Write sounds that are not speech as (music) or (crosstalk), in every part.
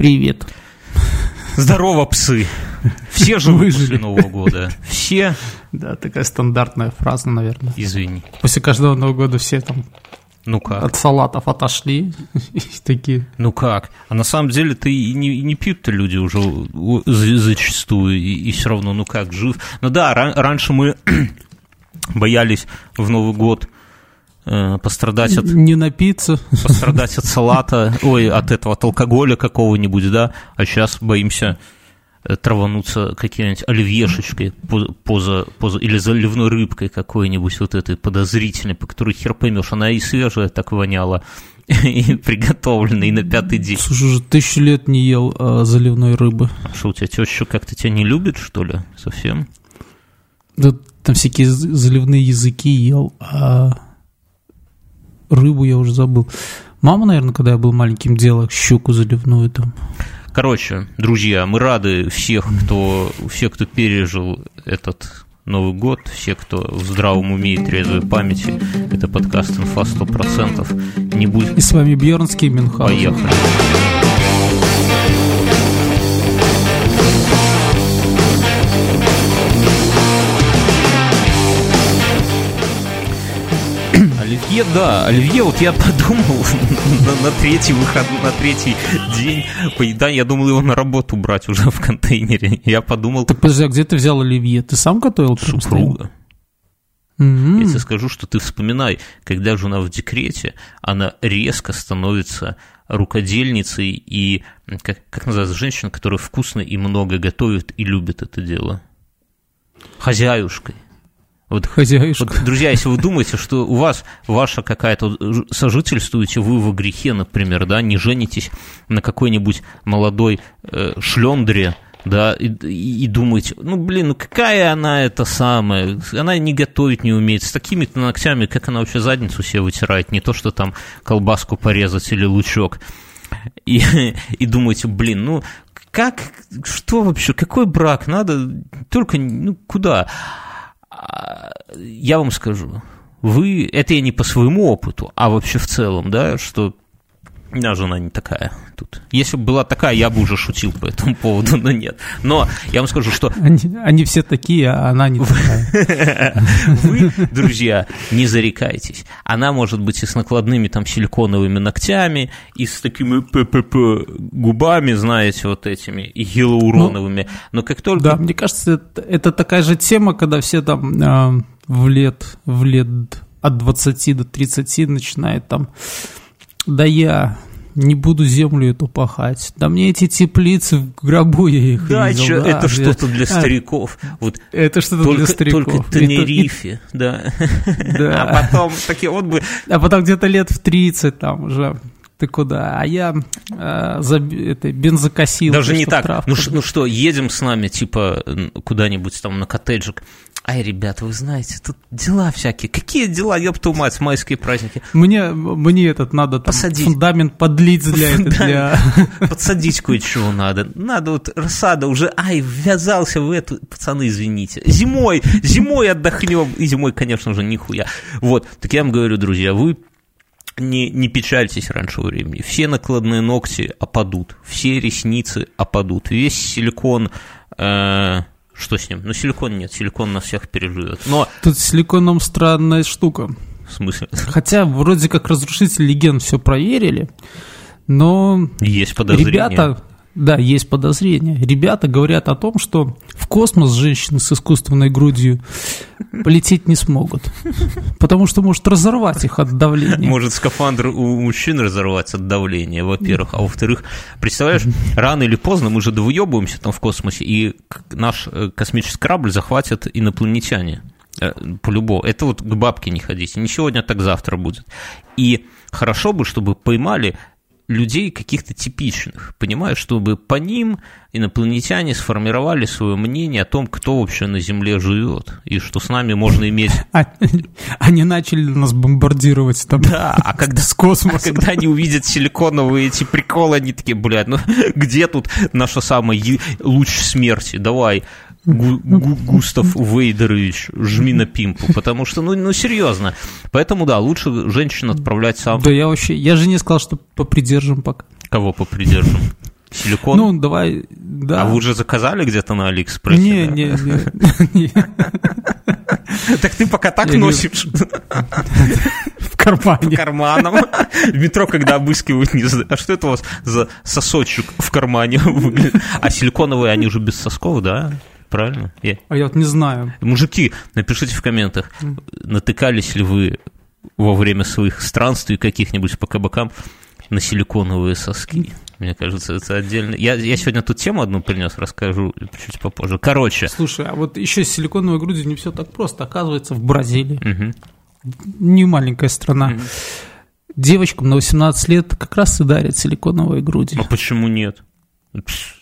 Привет. Здорово, псы. Все живут после Нового года. Все. Да, такая стандартная фраза, наверное. Извини. После каждого Нового года все там Ну как? от салатов отошли (laughs) и такие. Ну как? А на самом деле ты и не, и не пьют-то люди уже зачастую, и, все равно, ну как, жив. Ну да, ра- раньше мы (clears throat) боялись в Новый год пострадать от Не напиться. пострадать от салата, ой, от этого, от алкоголя какого-нибудь, да, а сейчас боимся э, травануться какой-нибудь оливьешечкой поза, поза, или заливной рыбкой какой-нибудь вот этой подозрительной, по которой хер поймешь, она и свежая так воняла, (laughs) и приготовленная, и на пятый день. Слушай, уже тысячу лет не ел а, заливной рыбы. А Что, у тебя теща как-то тебя не любит, что ли, совсем? Да, там всякие заливные языки ел, а рыбу я уже забыл. Мама, наверное, когда я был маленьким, делала щуку заливную там. Короче, друзья, мы рады всех, кто, все, кто пережил этот Новый год, все, кто в здравом уме и трезвой памяти. Это подкаст «Инфа 100%». Не будь... И с вами Бьернский Мюнхгаузен. Поехали. Оливье, да, Оливье, вот я (laughs) подумал на, на третий выход, на третий день поедания, я думал его на работу брать уже в контейнере. Я подумал, Так подожди, а где ты взял оливье? Ты сам готовил? супруга. М. Я тебе скажу, что ты вспоминай, когда жена в декрете, она резко становится рукодельницей и, как, как называется, женщина, которая вкусно и много готовит и любит это дело. Хозяюшкой. Вот Хозяюшка. вот, друзья, если вы думаете, что у вас ваша какая-то сожительствуете вы во грехе, например, да, не женитесь на какой-нибудь молодой э, шлендре, да, и- и думаете, ну, блин, ну какая она это самая, она не готовить не умеет, с такими-то ногтями, как она вообще задницу себе вытирает, не то, что там колбаску порезать или лучок. И, и думаете, блин, ну, как, что вообще, какой брак, надо, только, ну, куда? А, я вам скажу, вы, это я не по своему опыту, а вообще в целом, да, что меня жена не такая тут. Если бы была такая, я бы уже шутил по этому поводу, но нет. Но я вам скажу, что Они, они все такие, а она не такая. (laughs) вы, друзья, не зарекайтесь. Она может быть и с накладными там силиконовыми ногтями, и с такими ППП губами, знаете, вот этими, и гиалуроновыми. Но как только Да, мне кажется, это, такая же тема, когда все там а, в лет, в лет от 20 до 30 начинают там, да я не буду землю эту пахать, да мне эти теплицы в гробу я их Да, видел, чё, да, это что-то для а, стариков. Вот Это что-то только, для стариков. только И Тенерифе, да. да. А потом такие вот бы... А потом где-то лет в 30 там уже ты куда? А я э, за это, бензокосилкой, Даже не так. травку- Ну, ш- ну что, едем с нами, типа, куда-нибудь там на коттеджик. Ай, ребята, вы знаете, тут дела всякие. Какие дела, твою мать, майские праздники? Мне, мне этот надо там Посадить. фундамент подлить для, это, для... Подсадить кое-чего надо. Надо вот рассада уже, ай, ввязался в эту, пацаны, извините. Зимой, зимой отдохнем. И зимой, конечно же, нихуя. Вот, так я вам говорю, друзья, вы не, не печальтесь раньше времени. Все накладные ногти опадут, все ресницы опадут, весь силикон... э, что с ним? Ну, силикон нет, силикон на всех переживет. Но, Тут с силиконом странная штука. в смысле, Хотя вроде как разрушитель легенд все проверили, но есть подозрение. ребята, да, есть подозрения. Ребята говорят о том, что в космос женщины с искусственной грудью полететь не смогут, потому что может разорвать их от давления. Может скафандр у мужчин разорваться от давления, во-первых. А во-вторых, представляешь, рано или поздно мы же довыебываемся там в космосе, и наш э, космический корабль захватят инопланетяне. Э, По-любому. Это вот к бабке не ходите. Не сегодня, так завтра будет. И хорошо бы, чтобы поймали людей каких-то типичных, понимаешь, чтобы по ним инопланетяне сформировали свое мнение о том, кто вообще на Земле живет, и что с нами можно иметь (laughs) А- Они начали нас бомбардировать там Да, а когда, с космоса. а когда они увидят силиконовые эти приколы, они такие, блядь, ну (laughs) где тут наша самая луч смерти? Давай, Гу- Гу- Густав Вейдерович, жми на пимпу, потому что, ну, ну серьезно. Поэтому, да, лучше женщин отправлять сам. Да я вообще, я же не сказал, что попридержим пока. Кого попридержим? Силикон? Ну, давай, да. А вы уже заказали где-то на Алиэкспрессе? Не, да? не, не. (laughs) Так ты пока так носишь (laughs) В кармане. карманом. В метро, когда обыскивают, не знаю, а что это у вас за сосочек в кармане (laughs) выглядит? А силиконовые, они же без сосков, да? Правильно? Я- А я вот не знаю. Мужики, напишите в комментах, натыкались ли вы во время своих странствий каких-нибудь по кабакам на силиконовые соски? Мне кажется, это отдельно. Я, я сегодня тут тему одну принес, расскажу чуть попозже. Короче, Слушай, а вот еще с силиконовой грудью не все так просто. Оказывается, в Бразилии, мгм. не маленькая страна, девочкам на 18 лет как раз и дарят силиконовые груди. а почему нет?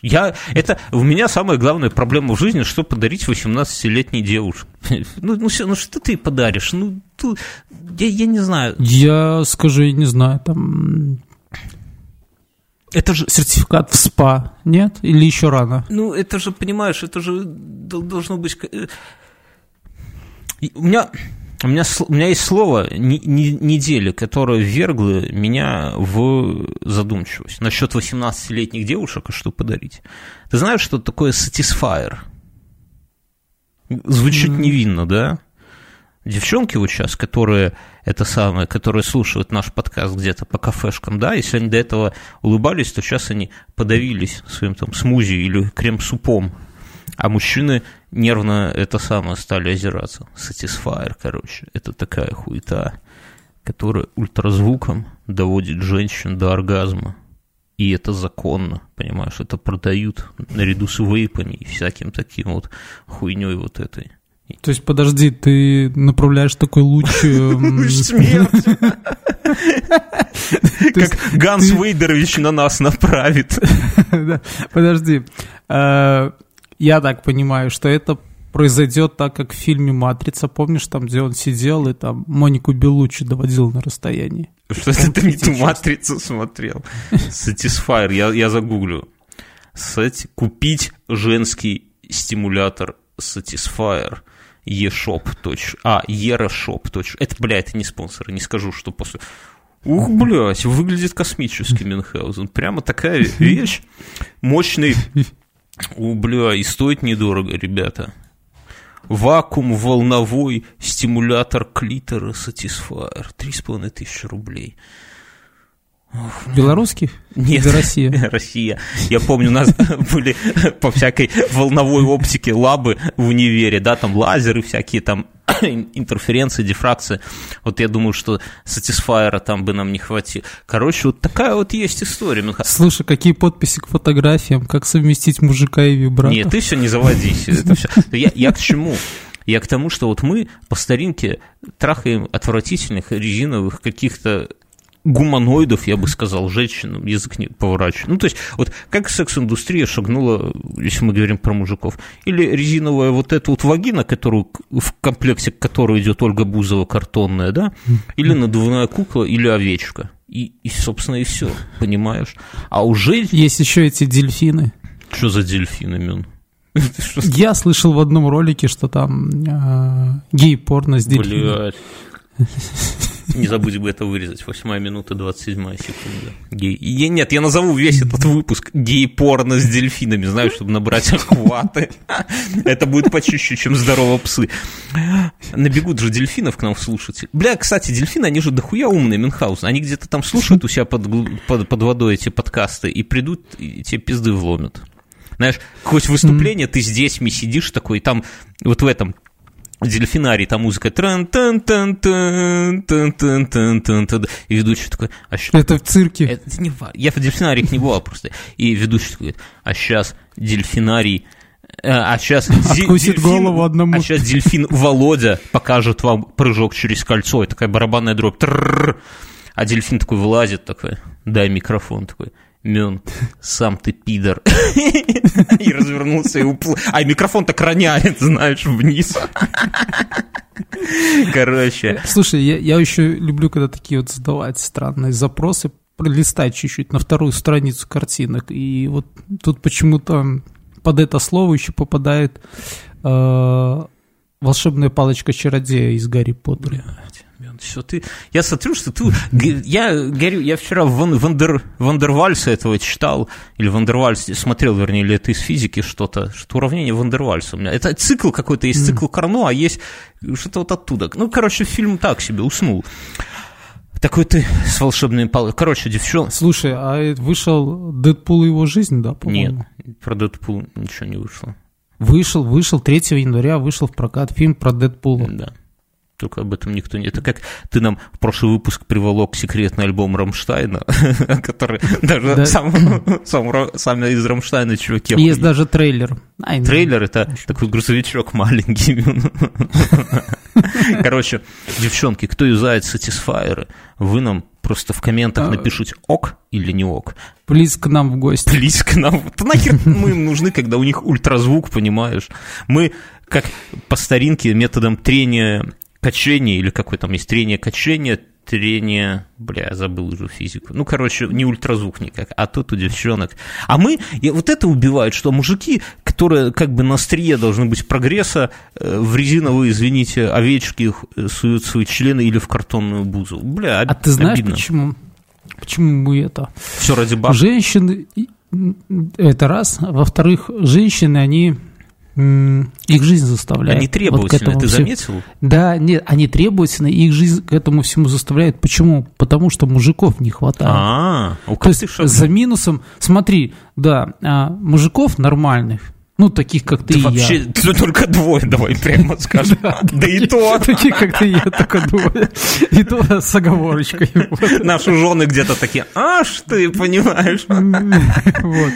Я, это у меня самая главная проблема в жизни, что подарить 18-летней девушке. (laughs) Ну, ну, ну что ты подаришь? Ну, ту- я, я не знаю. Я скажу, я не знаю, там Это же, сертификат в СПА, нет? Или еще рано? ну, это же, понимаешь, это же дол- должно быть... э, У меня, у меня, у меня есть слово не- не- недели, которое ввергло меня в задумчивость насчет 18-летних девушек, а что подарить. Ты знаешь, что такое satisfier? Звучит М. невинно, да? Девчонки вот сейчас, которые это самое, которые слушают наш подкаст где-то по кафешкам, да, если они до этого улыбались, то сейчас они подавились своим там смузи или крем-супом, а мужчины нервно это самое стали озираться. Satisfier, короче, это такая хуета, которая ультразвуком доводит женщин до оргазма. И это законно, понимаешь, это продают наряду с вейпами и всяким таким вот хуйней вот этой. То есть, подожди, ты направляешь такой луч... (laughs) эм, (laughs) есть Как Ганс Вейдерович на нас направит. (laughs) Подожди. Я так понимаю, что это произойдет так, как в фильме «Матрица». Помнишь, там, где он сидел и там Монику Белучи доводил на расстоянии? Что это ты не ту матрицу смотрел? Satisfier, я, я загуглю. Сати- Купить женский стимулятор Satisfier. eShop. А, eReshop. Это, бля, это не спонсоры, не скажу, что после... Ух, блядь, выглядит космически Мюнхгаузен. Прямо такая вещь. Мощный. У, бля, и стоит недорого, ребята. Вакуум волновой стимулятор клитора с половиной тысячи рублей. Белорусский? Нет, Или Россия? (laughs) Россия. Я помню, у нас (laughs) были по всякой волновой оптике лабы в универе, да, там лазеры всякие, там (coughs) интерференции, дифракции. Вот я думаю, что Satisfyer там бы нам не хватило. Короче, вот такая вот есть история. Мюнха- Слушай, какие подписи к фотографиям? Как совместить мужика и вибрато? Нет, ты все не заводись. Это всё. Я, я к чему? Я к тому, что вот мы по старинке трахаем отвратительных резиновых каких-то гуманоидов, я бы сказал, женщин, язык не поворачиваю. Ну, то есть, вот как секс-индустрия шагнула, если мы говорим про мужиков, или резиновая вот эта вот вагина, которую, в комплекте которой идет Ольга Бузова картонная, да, или надувная кукла, или овечка. И, и собственно, и все, понимаешь? А уже... Есть еще эти дельфины. Что за дельфины, (laughs) что Я слышал в одном ролике, что там э, гей-порно с дельфином. Блядь. Не забудь бы это вырезать. Восьмая минута, 27 секунда. Гей. Я, нет, я назову весь этот выпуск гей-порно с дельфинами, знаю, чтобы набрать (laughs) охваты. Это будет почище, чем здорово псы. Набегут же дельфинов к нам слушать. Бля, кстати, дельфины, они же дохуя умные, Мюнхгаузен. Они где-то там слушают у себя под, под, под водой эти подкасты и придут, и тебе пизды вломят. Знаешь, хоть выступление, ты с детьми сидишь такой, там вот в этом дельфинарий, там музыка тран тан тан тан тан тан тан тан тан и ведущий такой, а щ- Это в цирке. это не я в дельфинариях не бывал просто, и ведущий такой, а сейчас дельфинарий э, а сейчас (laughs) Откусит голову одному. А сейчас дельфин Володя покажет вам прыжок через кольцо. И такая барабанная дробь. Трррр. А дельфин такой вылазит, такой, дай микрофон, такой, Мен, сам ты пидор. (laughs) И развернулся и уплыл. А микрофон так роняет, знаешь, вниз. (laughs) Короче. Слушай, я, я еще люблю, когда такие вот задавать странные запросы, пролистать чуть-чуть на вторую страницу картинок. И вот тут почему-то под это слово еще попадает э, волшебная палочка чародея из Гарри Поттера. Блядь, Все, ты, я смотрю, что ты... Я, говорю, я вчера Ван, Вандер, Вандервальса этого читал, или Вандервальс смотрел, вернее, или это из физики что-то, что уравнение Вандервальса у меня. Это цикл какой-то, есть цикл Карно, а есть что-то вот оттуда. Ну, короче, фильм так себе, уснул. Такой ты с волшебными палками. Короче, девчонка... Слушай, а вышел Дэдпул и его жизнь, да, по-моему? Нет, про Дэдпул ничего не вышло. Вышел, вышел 3 января, вышел в прокат фильм про Дэдпула. Да. Только об этом никто не... Это как ты нам в прошлый выпуск приволок секретный альбом Рамштайна, (laughs) который даже сам, сам, сами из Рамштайна чуваки... Есть даже трейлер. Трейлер — это такой грузовичок маленький. (laughs) Короче, девчонки, кто юзает сатисфайеры, вы нам просто в комментах а. напишите ок или не ок. Плиз к нам в гости. Плиз к нам. Да нахер мы им нужны, когда у них ультразвук, понимаешь? Мы, как по старинке, методом трения качения, или какой там есть трение качения, трение, бля, я забыл уже физику. Ну, короче, не ультразвук никак, а тут у девчонок. А мы, и вот это убивает, что мужики, которые как бы на острие должны быть прогресса, э, в резиновые, извините, овечки э, суют свои члены или в картонную бузу. Бля, А ты знаешь, обидно. почему? Почему мы это? Все ради баб. Женщины, это раз. Во-вторых, женщины, они их жизнь заставляет. Они требовательны, вот ты всему. заметил? Да, нет, они требовательны, их жизнь к этому всему заставляет. Почему? Потому что мужиков не хватает. А, -а, -а. То есть за минусом, смотри, да, а, мужиков нормальных, ну, таких, как ты да и вообще, я. Вообще, только двое, давай прямо скажем. Да и то. Такие, как ты и я, только двое. И то с оговорочкой. Наши жены где-то такие, аж ты понимаешь. Вот.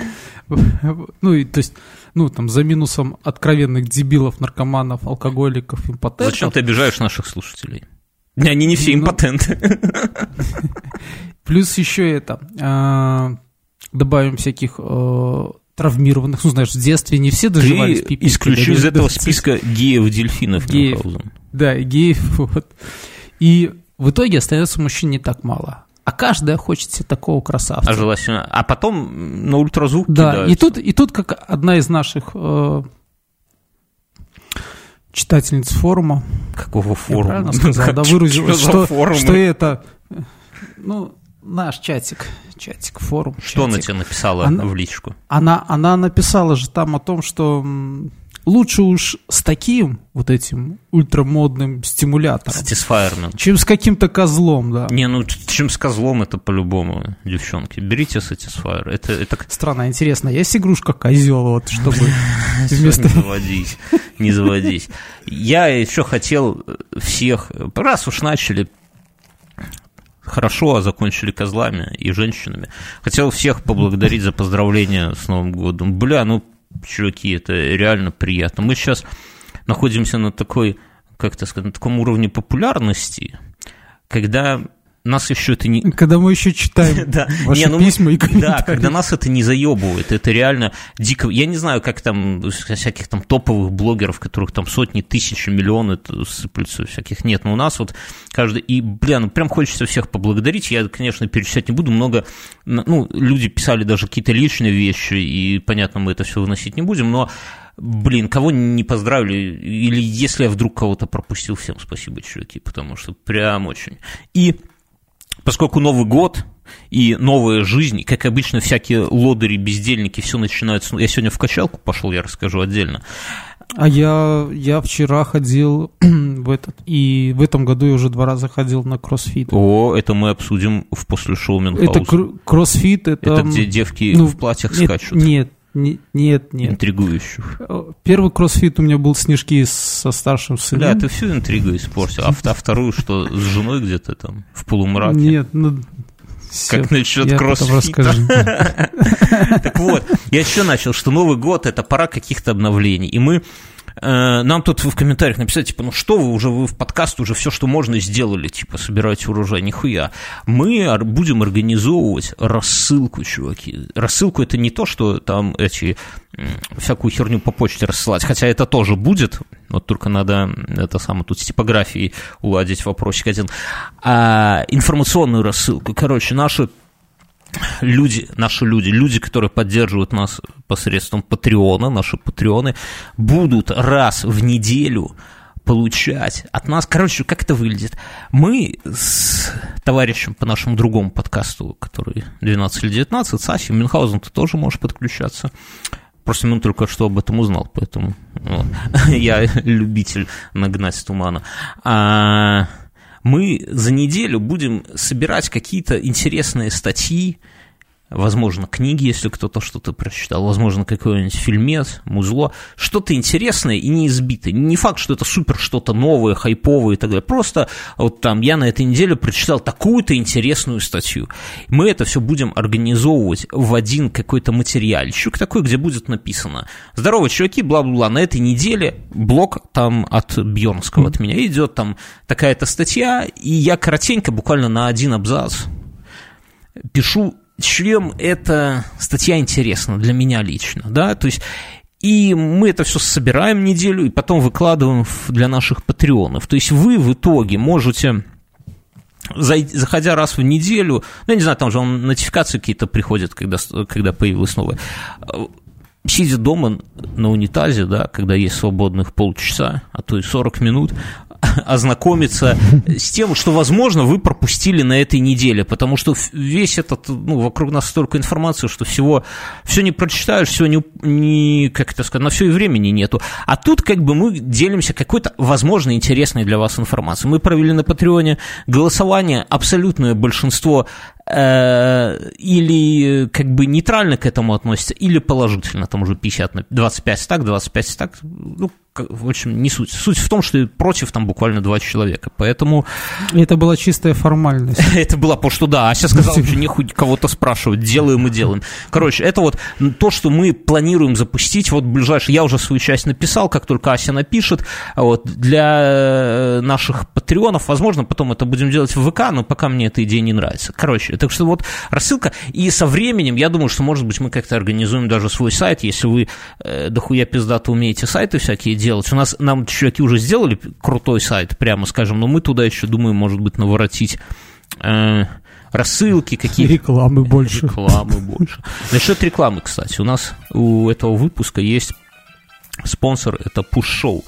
Ну, и то есть ну, там, за минусом откровенных дебилов, наркоманов, алкоголиков, импотентов. Зачем ты обижаешь наших слушателей? Они не все ну, импотенты. (laughs) Плюс еще это, а, добавим всяких э, травмированных, ну, знаешь, в детстве не все доживались Ты исключил из этого списка геев-дельфинов. Геев, да, геев, (laughs) вот. И в итоге остается мужчин не так мало. А каждая хочет себе такого красавца. А желательно. А потом на ультразвук Да, кидают. и тут, и тут как одна из наших э, читательниц форума. Какого форума? Я правильно (laughs) сказал, да, выразилась, что, что, что это... Ну, наш чатик, чатик, форум. Что чатик. она тебе написала она, в личку? Она, она написала же там о том, что лучше уж с таким вот этим ультрамодным стимулятором. Сатисфайерным. Чем с каким-то козлом, да. Не, ну чем с козлом, это по-любому, девчонки. Берите сатисфайер. Это, это... Странно, интересно, есть игрушка козел, вот, чтобы (laughs) вместо... Не заводись, не заводись. Я еще хотел всех, раз уж начали хорошо, а закончили козлами и женщинами. Хотел всех поблагодарить за поздравления с Новым годом. Бля, ну чуваки, это реально приятно. Мы сейчас находимся на такой, как это сказать, на таком уровне популярности, когда нас еще это не... Когда мы еще читаем (laughs) да. ваши не, ну, письма и комментарии. Да, когда нас это не заебывает, это реально дико... Я не знаю, как там всяких там топовых блогеров, которых там сотни, тысячи, миллионы сыплются, всяких нет, но у нас вот каждый... И, бля, ну прям хочется всех поблагодарить, я, конечно, перечислять не буду, много... Ну, люди писали даже какие-то личные вещи, и, понятно, мы это все выносить не будем, но блин, кого не поздравили, или если я вдруг кого-то пропустил, всем спасибо, чуваки, потому что прям очень. И поскольку Новый год и новая жизнь, как обычно, всякие лодыри, бездельники, все начинается. Я сегодня в качалку пошел, я расскажу отдельно. А я, я вчера ходил (clears throat) в этот, и в этом году я уже два раза ходил на кроссфит. О, это мы обсудим в после шоу Это кр- кроссфит, это... Это где девки ну, в платьях нет, скачут? Нет, нет, нет. Интригующих. Первый кроссфит у меня был снежки со старшим сыном. Да, ты всю интригу испортил. А, а вторую что, с женой где-то там, в полумраке? Нет, ну... Как насчет кроссфита? (laughs) Так вот, я еще начал, что Новый год – это пора каких-то обновлений. И мы нам тут в комментариях написать, типа, ну что вы уже, вы в подкаст уже все, что можно, сделали, типа, собираете урожай, нихуя. Мы будем организовывать рассылку, чуваки. Рассылку это не то, что там эти всякую херню по почте рассылать, хотя это тоже будет, вот только надо это самое тут с типографией уладить вопросик один. А информационную рассылку, короче, наши люди, наши люди, люди, которые поддерживают нас посредством Патреона, наши патреоны, будут раз в неделю получать от нас. Короче, как это выглядит? Мы с товарищем по нашему другому подкасту, который 12 или 19, Саси Мюнхгаузен, ты тоже можешь подключаться. Просто он только что об этом узнал, поэтому вот. (laughs) я любитель нагнать тумана. А, мы за неделю будем собирать какие-то интересные статьи, возможно, книги, если кто-то что-то прочитал, возможно, какой-нибудь фильмец, музло, что-то интересное и неизбитое. Не факт, что это супер что-то новое, хайповое и так далее. Просто вот там я на этой неделе прочитал такую-то интересную статью. Мы это все будем организовывать в один какой-то материальчик такой, где будет написано «Здорово, чуваки, бла-бла-бла, на этой неделе блог там от Бьернского, от меня идет там такая-то статья, и я коротенько, буквально на один абзац пишу чем эта статья интересна для меня лично, да, то есть и мы это все собираем неделю и потом выкладываем для наших патреонов. То есть вы в итоге можете заходя раз в неделю, ну, я не знаю, там же он нотификации какие-то приходят, когда, когда появилось новое, сидя дома на унитазе, да, когда есть свободных полчаса, а то и 40 минут, ознакомиться с тем, что, возможно, вы пропустили на этой неделе, потому что весь этот, ну, вокруг нас столько информации, что всего, все не прочитаешь, все не, не как это сказать, на все и времени нету. А тут как бы мы делимся какой-то, возможно, интересной для вас информацией. Мы провели на Патреоне голосование, абсолютное большинство или как бы нейтрально к этому относится, или положительно, там уже 50 на 25 так, 25 так, ну, в общем, не суть. Суть в том, что против там буквально два человека, поэтому... Это была чистая формальность. (laughs) это была, потому что да, а сейчас сказал, что не хоть кого-то спрашивать, делаем и делаем. Короче, это вот то, что мы планируем запустить, вот ближайший, я уже свою часть написал, как только Ася напишет, вот, для э, наших патреонов, возможно, потом это будем делать в ВК, но пока мне эта идея не нравится. Короче, так что вот рассылка, и со временем, я думаю, что, может быть, мы как-то организуем даже свой сайт, если вы э, дохуя пиздато умеете сайты всякие делать. У нас, нам чуваки уже сделали крутой сайт, прямо скажем, но мы туда еще, думаю, может быть, наворотить э, рассылки какие-то. Рекламы больше. Рекламы больше. Насчет рекламы, кстати, у нас у этого выпуска есть спонсор, это Push Show.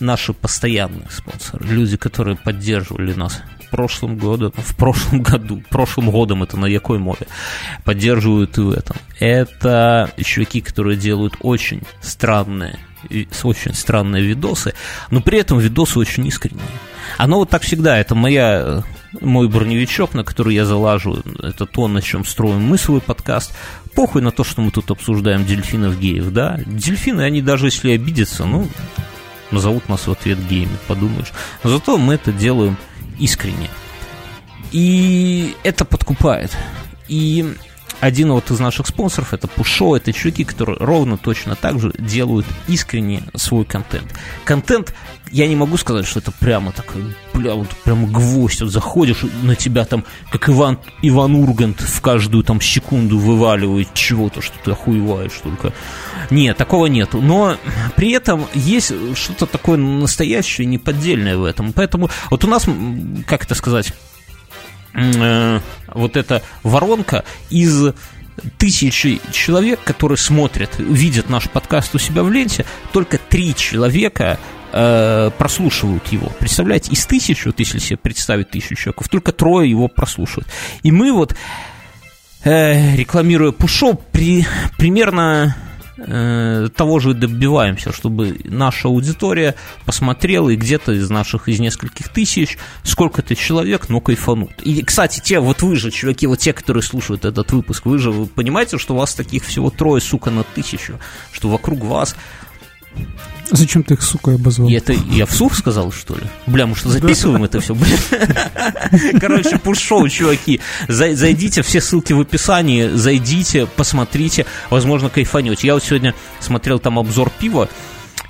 Наши постоянные спонсоры, люди, которые поддерживали нас в прошлом году, в прошлом году, прошлым годом это на якой мове, поддерживают и в этом. Это чуваки, которые делают очень странные очень странные видосы, но при этом видосы очень искренние. Оно вот так всегда, это моя, мой броневичок, на который я залажу, это то, на чем строим мы свой подкаст. Похуй на то, что мы тут обсуждаем дельфинов геев, да? Дельфины, они даже если обидятся, ну, назовут нас в ответ геями, подумаешь. Но зато мы это делаем искренне. И это подкупает. И один вот из наших спонсоров, это Пушо, это чуваки, которые ровно точно так же делают искренне свой контент. Контент, я не могу сказать, что это прямо такой, бля, вот прямо гвоздь, вот заходишь, на тебя там, как Иван, Иван Ургант в каждую там секунду вываливает чего-то, что ты охуеваешь только. Нет, такого нету. Но при этом есть что-то такое настоящее, неподдельное в этом. Поэтому вот у нас, как это сказать, э, вот эта воронка из тысячи человек, которые смотрят, видят наш подкаст у себя в ленте, только три человека э, прослушивают его. Представляете, из тысячи, вот если себе представить тысячу человек, только трое его прослушивают. И мы вот, э, рекламируя Пушо, при, примерно того же добиваемся, чтобы наша аудитория посмотрела и где-то из наших, из нескольких тысяч, сколько-то человек, но кайфанут. И, кстати, те, вот вы же, чуваки, вот те, которые слушают этот выпуск, вы же вы понимаете, что у вас таких всего трое, сука, на тысячу, что вокруг вас Зачем ты их, сука, обозвал? И это я вслух сказал, что ли? Бля, мы что, записываем это все? Бля. (laughs) Короче, пуш-шоу, чуваки. Зайдите, все ссылки в описании, зайдите, посмотрите, возможно, кайфанете. Я вот сегодня смотрел там обзор пива,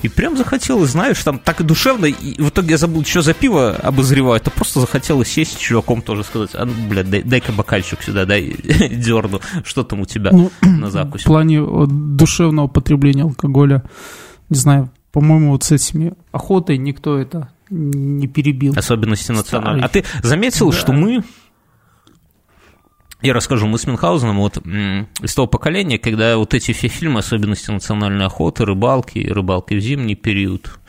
и прям захотелось, знаешь, там так и душевно, и в итоге я забыл, что за пиво обозреваю, это просто захотелось сесть с чуваком тоже сказать, а, ну, блядь, дай, дай-ка бокальчик сюда, дай (laughs) дерну, что там у тебя ну, на закусе. В плане душевного потребления алкоголя, не знаю, по-моему, вот с этими охотой никто это не перебил. Особенности национальной. А ты заметил, да. что мы я расскажу, мы с Мюнхгаузеном вот из того поколения, когда вот эти все фильмы, особенности национальной охоты, рыбалки, рыбалки в зимний период,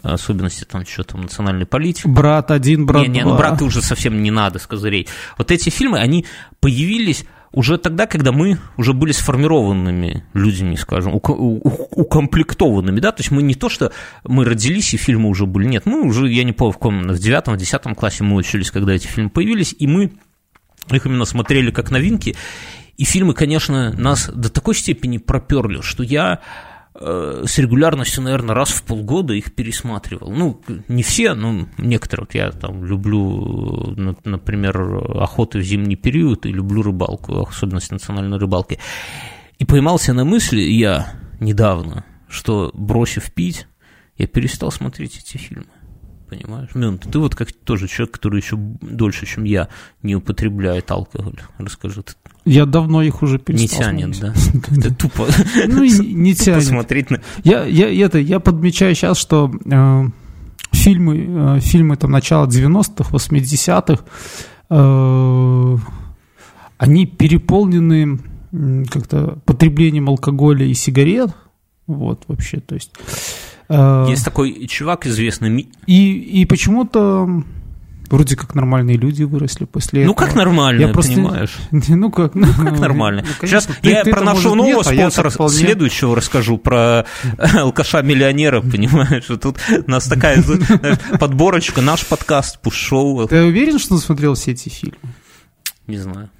особенности там что там национальной политики. Брат один, брат не, не, два. ну брата уже совсем не надо с козырей. Вот эти фильмы, они появились уже тогда, когда мы уже были сформированными людьми, скажем, укомплектованными, да, то есть мы не то, что мы родились и фильмы уже были, нет, мы уже, я не помню, в каком, в девятом, в десятом классе мы учились, когда эти фильмы появились, и мы их именно смотрели как новинки, и фильмы, конечно, нас до такой степени проперли, что я с регулярностью, наверное, раз в полгода их пересматривал. Ну, не все, но некоторые. Вот я там люблю, например, охоту в зимний период и люблю рыбалку, особенность национальной рыбалки. И поймался на мысли я недавно, что, бросив пить, я перестал смотреть эти фильмы. Понимаешь? Мин, ты вот как тоже человек, который еще дольше, чем я, не употребляет алкоголь. Расскажи, ты я давно их уже перестал Не тянет, да? (laughs) Это тупо. Ну, не (laughs) тянет. Посмотреть на... Я, я, это, я подмечаю сейчас, что э, фильмы, э, фильмы там начала 90-х, 80-х, э, они переполнены как-то потреблением алкоголя и сигарет, вот вообще, то есть... Э, Есть такой чувак известный. И, и почему-то Вроде как нормальные люди выросли после ну, этого. Ну, как нормально, я просто... понимаешь? (laughs) Ну, как, ну, как нормально. Ну, конечно, Сейчас ты, я ты про нашего нового нет, спонсора а вполне... следующего расскажу, про (laughs) алкаша-миллионера, понимаешь? Тут у нас такая подборочка, наш подкаст, пуш-шоу. Ты уверен, что он смотрел все эти фильмы? Не знаю,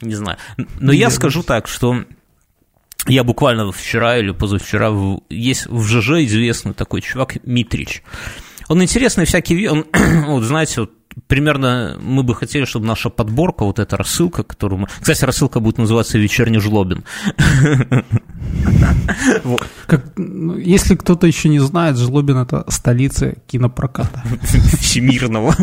не знаю. Но я скажу так, что я буквально вчера или позавчера, есть в ЖЖ известный такой чувак Митрич. Он интересный всякий, он, (clears throat) вот знаете, вот примерно мы бы хотели, чтобы наша подборка, вот эта рассылка, которую мы... Кстати, рассылка будет называться «Вечерний жлобин». Ну, если кто-то еще не знает, Жлобин – это столица кинопроката. Всемирного.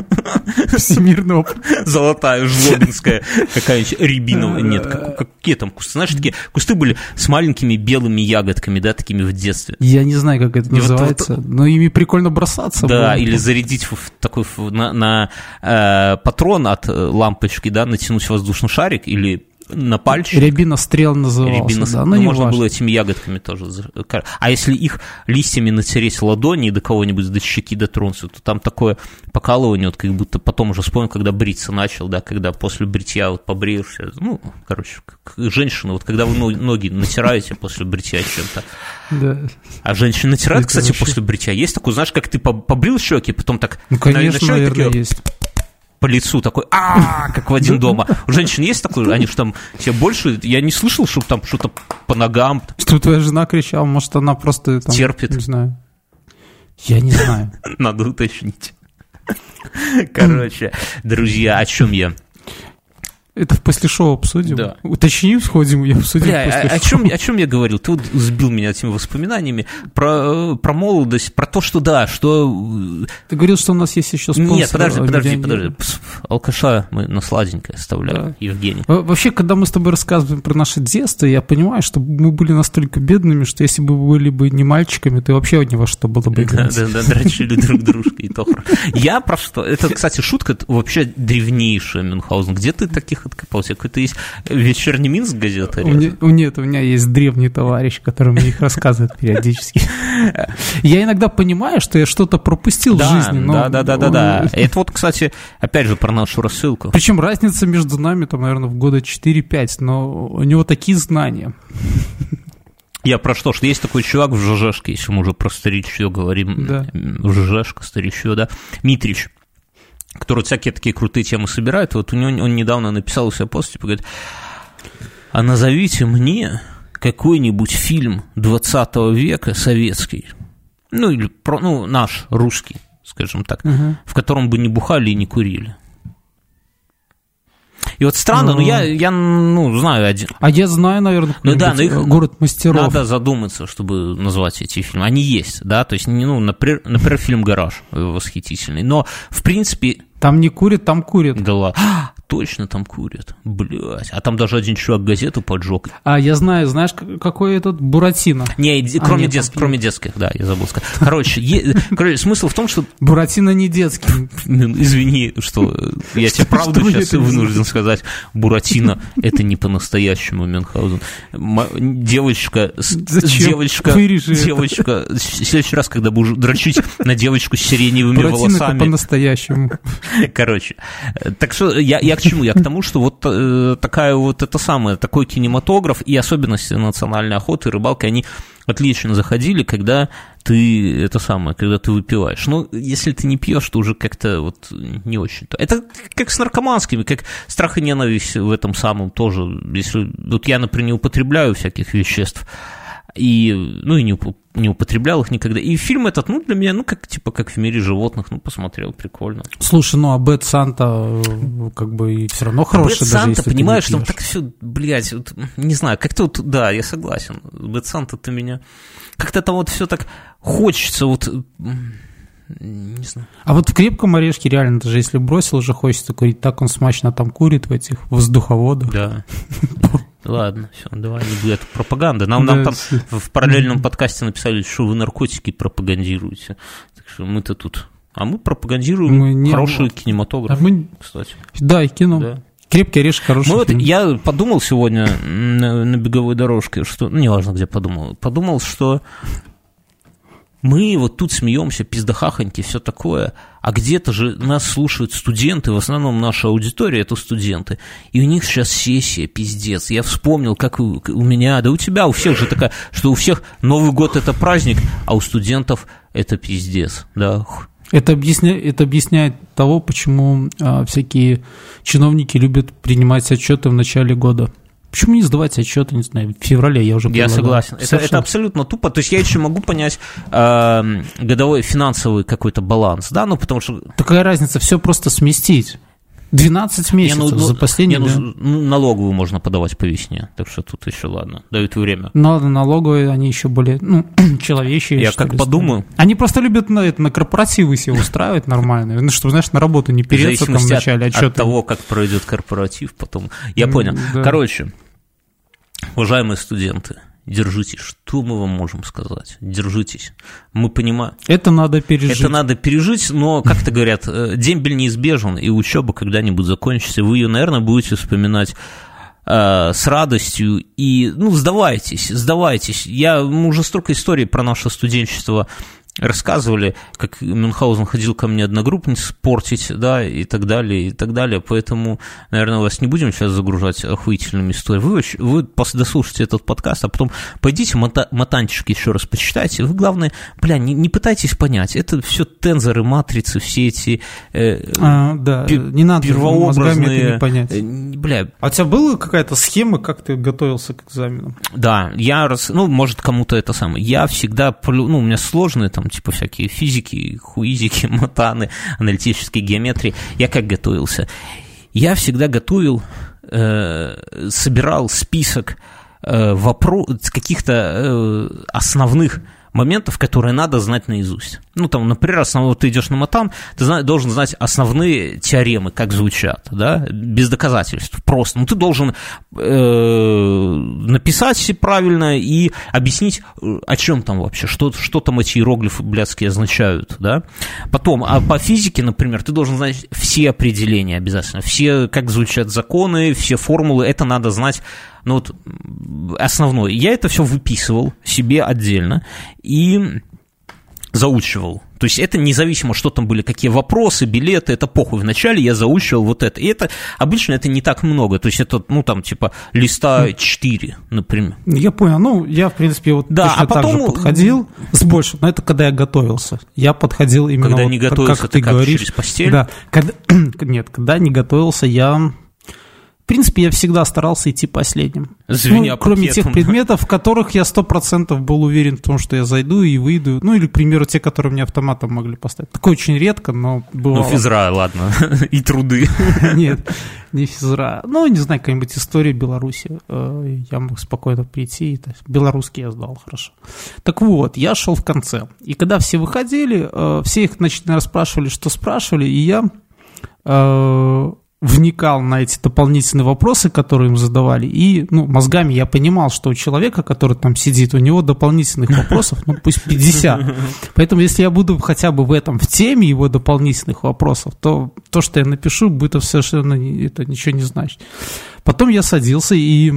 Всемирного. Золотая жлобинская какая-нибудь рябиновая. Нет, какие там кусты? Знаешь, такие кусты были с маленькими белыми ягодками, да, такими в детстве. Я не знаю, как это называется, но ими прикольно бросаться. Да, или зарядить такой на э, патрон от лампочки, да, натянуть воздушный шарик или на пальчик. Рябинострел назывался, Рябино... да, ну, можно важно. было этими ягодками тоже. А если их листьями натереть ладони и до кого-нибудь до щеки дотронуться, то там такое покалывание, вот как будто потом уже вспомнил, когда бриться начал, да, когда после бритья вот побреешься, ну, короче, как женщина, вот когда вы ноги натираете после бритья чем-то. Да. А женщины натирают, кстати, после бритья. Есть такое, знаешь, как ты побрил щеки, потом так... Ну, конечно, наверное, есть по лицу такой, а как в один дома. У женщин есть такое, они что там все больше, я не слышал, чтобы там что-то по ногам. Что твоя жена кричала, может, она просто там, терпит. Не знаю. Я не знаю. (laughs) Надо уточнить. Короче, друзья, о чем я? Это в после шоу обсудим. Да. Уточним, сходим и обсудим Бля, после о, шоу. Чем, о чем я говорил? Ты вот сбил меня этими воспоминаниями про, про молодость, про то, что да, что... Ты говорил, что у нас есть еще спонсор. Нет, подожди, подожди, подожди. Алкаша мы на сладенькое оставляем, да. Евгений. Вообще, когда мы с тобой рассказываем про наше детство, я понимаю, что мы были настолько бедными, что если бы мы были бы не мальчиками, то вообще ни во что было бы. Да, да, да, дрочили друг дружка и тохра. Я просто... Это, кстати, шутка вообще древнейшая, Мюнхгаузен. Где ты таких откопался. Какой-то есть вечерний Минск газета? У меня, нет, у меня есть древний товарищ, который мне их рассказывает периодически. Я иногда понимаю, что я что-то пропустил в жизни. Да, да, да, да, да. Это вот, кстати, опять же про нашу рассылку. Причем разница между нами, там, наверное, в года 4-5, но у него такие знания. Я про что? Что есть такой чувак в ЖЖшке, если мы уже про старичье говорим, да. ЖЖшка, старичье, да, Митрич который всякие такие крутые темы собирает. Вот у него он недавно написал у себя пост, типа, говорит, а назовите мне какой-нибудь фильм 20 века советский, ну, или про, ну, наш, русский, скажем так, угу. в котором бы не бухали и не курили. И вот странно, но я, я ну, знаю один. А я знаю, наверное, ну, да, но их город мастеров. Надо задуматься, чтобы назвать эти фильмы. Они есть, да, то есть, ну, например, например фильм «Гараж» восхитительный, но, в принципе... Там не курят, там курят. Да ладно. Точно там курят. Блять. А там даже один чувак газету поджег. А я знаю, знаешь, как- какой этот Буратино? Не, А, кроме, нет, дет- кроме детских, да, я забыл сказать. Короче, е- короче, смысл в том, что Буратино не детский. Извини, что я тебе (laughs) правду сейчас вынужден сказать. Буратино – это не по-настоящему Мюнхгаузен. Девочка, девочка, девочка, в следующий раз, когда будешь дрочить на девочку с сиреневыми волосами, по-настоящему. Короче, э, так что я, я к чему? Я к тому, что вот э, такая вот это самое, такой кинематограф и особенности национальной охоты и рыбалки, они отлично заходили, когда ты это самое, когда ты выпиваешь. Но если ты не пьешь, то уже как-то вот не очень-то. Это как с наркоманскими, как страх и ненависть в этом самом тоже. Если вот я, например, не употребляю всяких веществ, и, ну, и не, не употреблял их никогда. И фильм этот, ну, для меня, ну, как, типа, как в мире животных, ну, посмотрел, прикольно. Слушай, ну а Bad Santa э, как бы и все равно хороший, Bad даже Santa, ты понимаешь, там так все, блядь, вот, не знаю, как-то вот, да, я согласен. Bad Santa-то меня... Как-то там вот все так хочется, вот... Не знаю. А вот в крепком орешке реально, даже если бросил, уже хочется курить, так он смачно там курит в этих воздуховодах. Да. (laughs) Ладно, все, давай будет пропаганда. Нам, нам там в параллельном подкасте написали, что вы наркотики пропагандируете. Так что мы-то тут... А мы пропагандируем Мы не- хороший А кинематограф, мы, кстати. да, и кино. Да. Крепкий орешек хороший Ну вот я подумал сегодня на, на беговой дорожке, что, ну, неважно, где подумал, подумал, что мы вот тут смеемся, пиздахахоньки, все такое, а где-то же нас слушают студенты, в основном наша аудитория это студенты, и у них сейчас сессия, пиздец. Я вспомнил, как у, у меня, да у тебя, у всех же такая, что у всех Новый год это праздник, а у студентов это пиздец, да. Это, объясня... это объясняет того, почему а, всякие чиновники любят принимать отчеты в начале года. Почему не сдавать отчеты, не знаю, в феврале я уже Я предлагал. согласен. Это, Совершенно. это абсолютно тупо. То есть я еще могу понять э, годовой финансовый какой-то баланс, да, ну потому что Такая разница, все просто сместить. 12 Не, месяцев ну, ну, за последние... не, ну, ну, налоговую можно подавать по весне, так что тут еще ладно, дают время. Но налоговые, они еще более, ну, (clears throat) человечьи. Я как ли, подумаю. стали. Они просто любят на, это, на корпоративы себе устраивать нормально. Ну, чтобы, знаешь, на работу не переться там в начале от, отчета. от того, как пройдет корпоратив потом. Я понял. Короче, уважаемые студенты, держитесь. Что мы вам можем сказать? Держитесь. Мы понимаем. Это надо пережить. Это надо пережить, но, как-то говорят, э, дембель неизбежен, и учеба когда-нибудь закончится. Вы ее, наверное, будете вспоминать э, с радостью. И, ну, сдавайтесь, сдавайтесь. Я, мы уже столько историй про наше студенчество рассказывали, как Мюнхгаузен ходил ко мне одногруппниц портить, да, и так далее, и так далее. Поэтому, наверное, вас не будем сейчас загружать охуительными историями. Вы, вы дослушайте этот подкаст, а потом пойдите мота- мотанчик еще раз почитайте. Вы, главное, бля, не, не пытайтесь понять. Это все тензоры, матрицы, все эти э, А, да, пи- не надо мозгами это первообразные... не понять. э, Бля, А у тебя была какая-то схема, как ты готовился к экзаменам? Да, я, рас- ну, может, кому-то это самое. Я всегда, ну, у меня сложные там, типа, всякие физики, хуизики, (laughs) матаны, аналитические геометрии. Я как готовился? Я всегда готовил, э, собирал список э, вопро- каких-то э, основных моментов, которые надо знать наизусть. Ну, там, например, основной, ты идешь на матан, ты должен знать основные теоремы, как звучат, да, без доказательств, просто. Ну, ты должен э, написать правильно и объяснить, э, о чем там вообще, что, что там эти иероглифы блядские означают, да. Потом, а по физике, например, ты должен знать все определения обязательно, все, как звучат законы, все формулы, это надо знать ну вот основное. Я это все выписывал себе отдельно и заучивал. То есть это независимо, что там были, какие вопросы, билеты, это похуй. Вначале я заучивал вот это. И это обычно это не так много. То есть это, ну там, типа, листа 4, например. Я понял. Ну, я, в принципе, вот Да, а так потом- же подходил с большим, но это когда я готовился. Я подходил именно Когда вот не так, готовился, как ты ты как, говоришь. через постель? Да. Когда, (clears throat) нет, когда не готовился, я... В принципе, я всегда старался идти последним. Звеня Ну, кроме тех предметов, в которых я сто процентов был уверен в том, что я зайду и выйду. Ну, или, к примеру, те, которые мне автоматом могли поставить. Такое очень редко, но Ну, бывало. физра, ладно, (laughs) и труды. (laughs) Нет, не физра. Ну, не знаю, какая-нибудь история Беларуси. Э, Я мог спокойно прийти. Белорусский я сдал, хорошо. Так вот, я шел в конце. И когда все выходили, э, все их, значит, наверное, спрашивали, что спрашивали, и я э, вникал на эти дополнительные вопросы, которые им задавали, и, ну, мозгами я понимал, что у человека, который там сидит, у него дополнительных вопросов, ну, пусть 50. Поэтому, если я буду хотя бы в этом, в теме его дополнительных вопросов, то то, что я напишу, будет совершенно это ничего не значит. Потом я садился и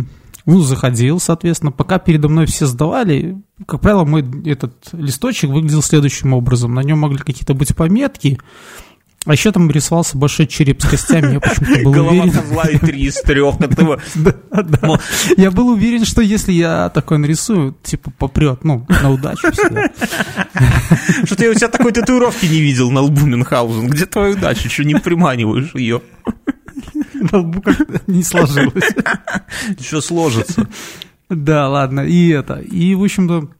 ну, заходил, соответственно, пока передо мной все сдавали, как правило, мой этот листочек выглядел следующим образом. На нем могли какие-то быть пометки, а еще там рисовался большой череп с костями, я почему-то был Голова уверен. козла и три из трех. (laughs) Я был уверен, что если я такой нарисую, типа попрет, ну, на удачу всегда. (laughs) Что-то я у тебя такой татуировки не видел на лбу Мюнхгаузен. Где твоя удача? Что не приманиваешь ее? На лбу как-то не сложилось. (laughs) Что сложится? Да, ладно, и это. И, в общем-то,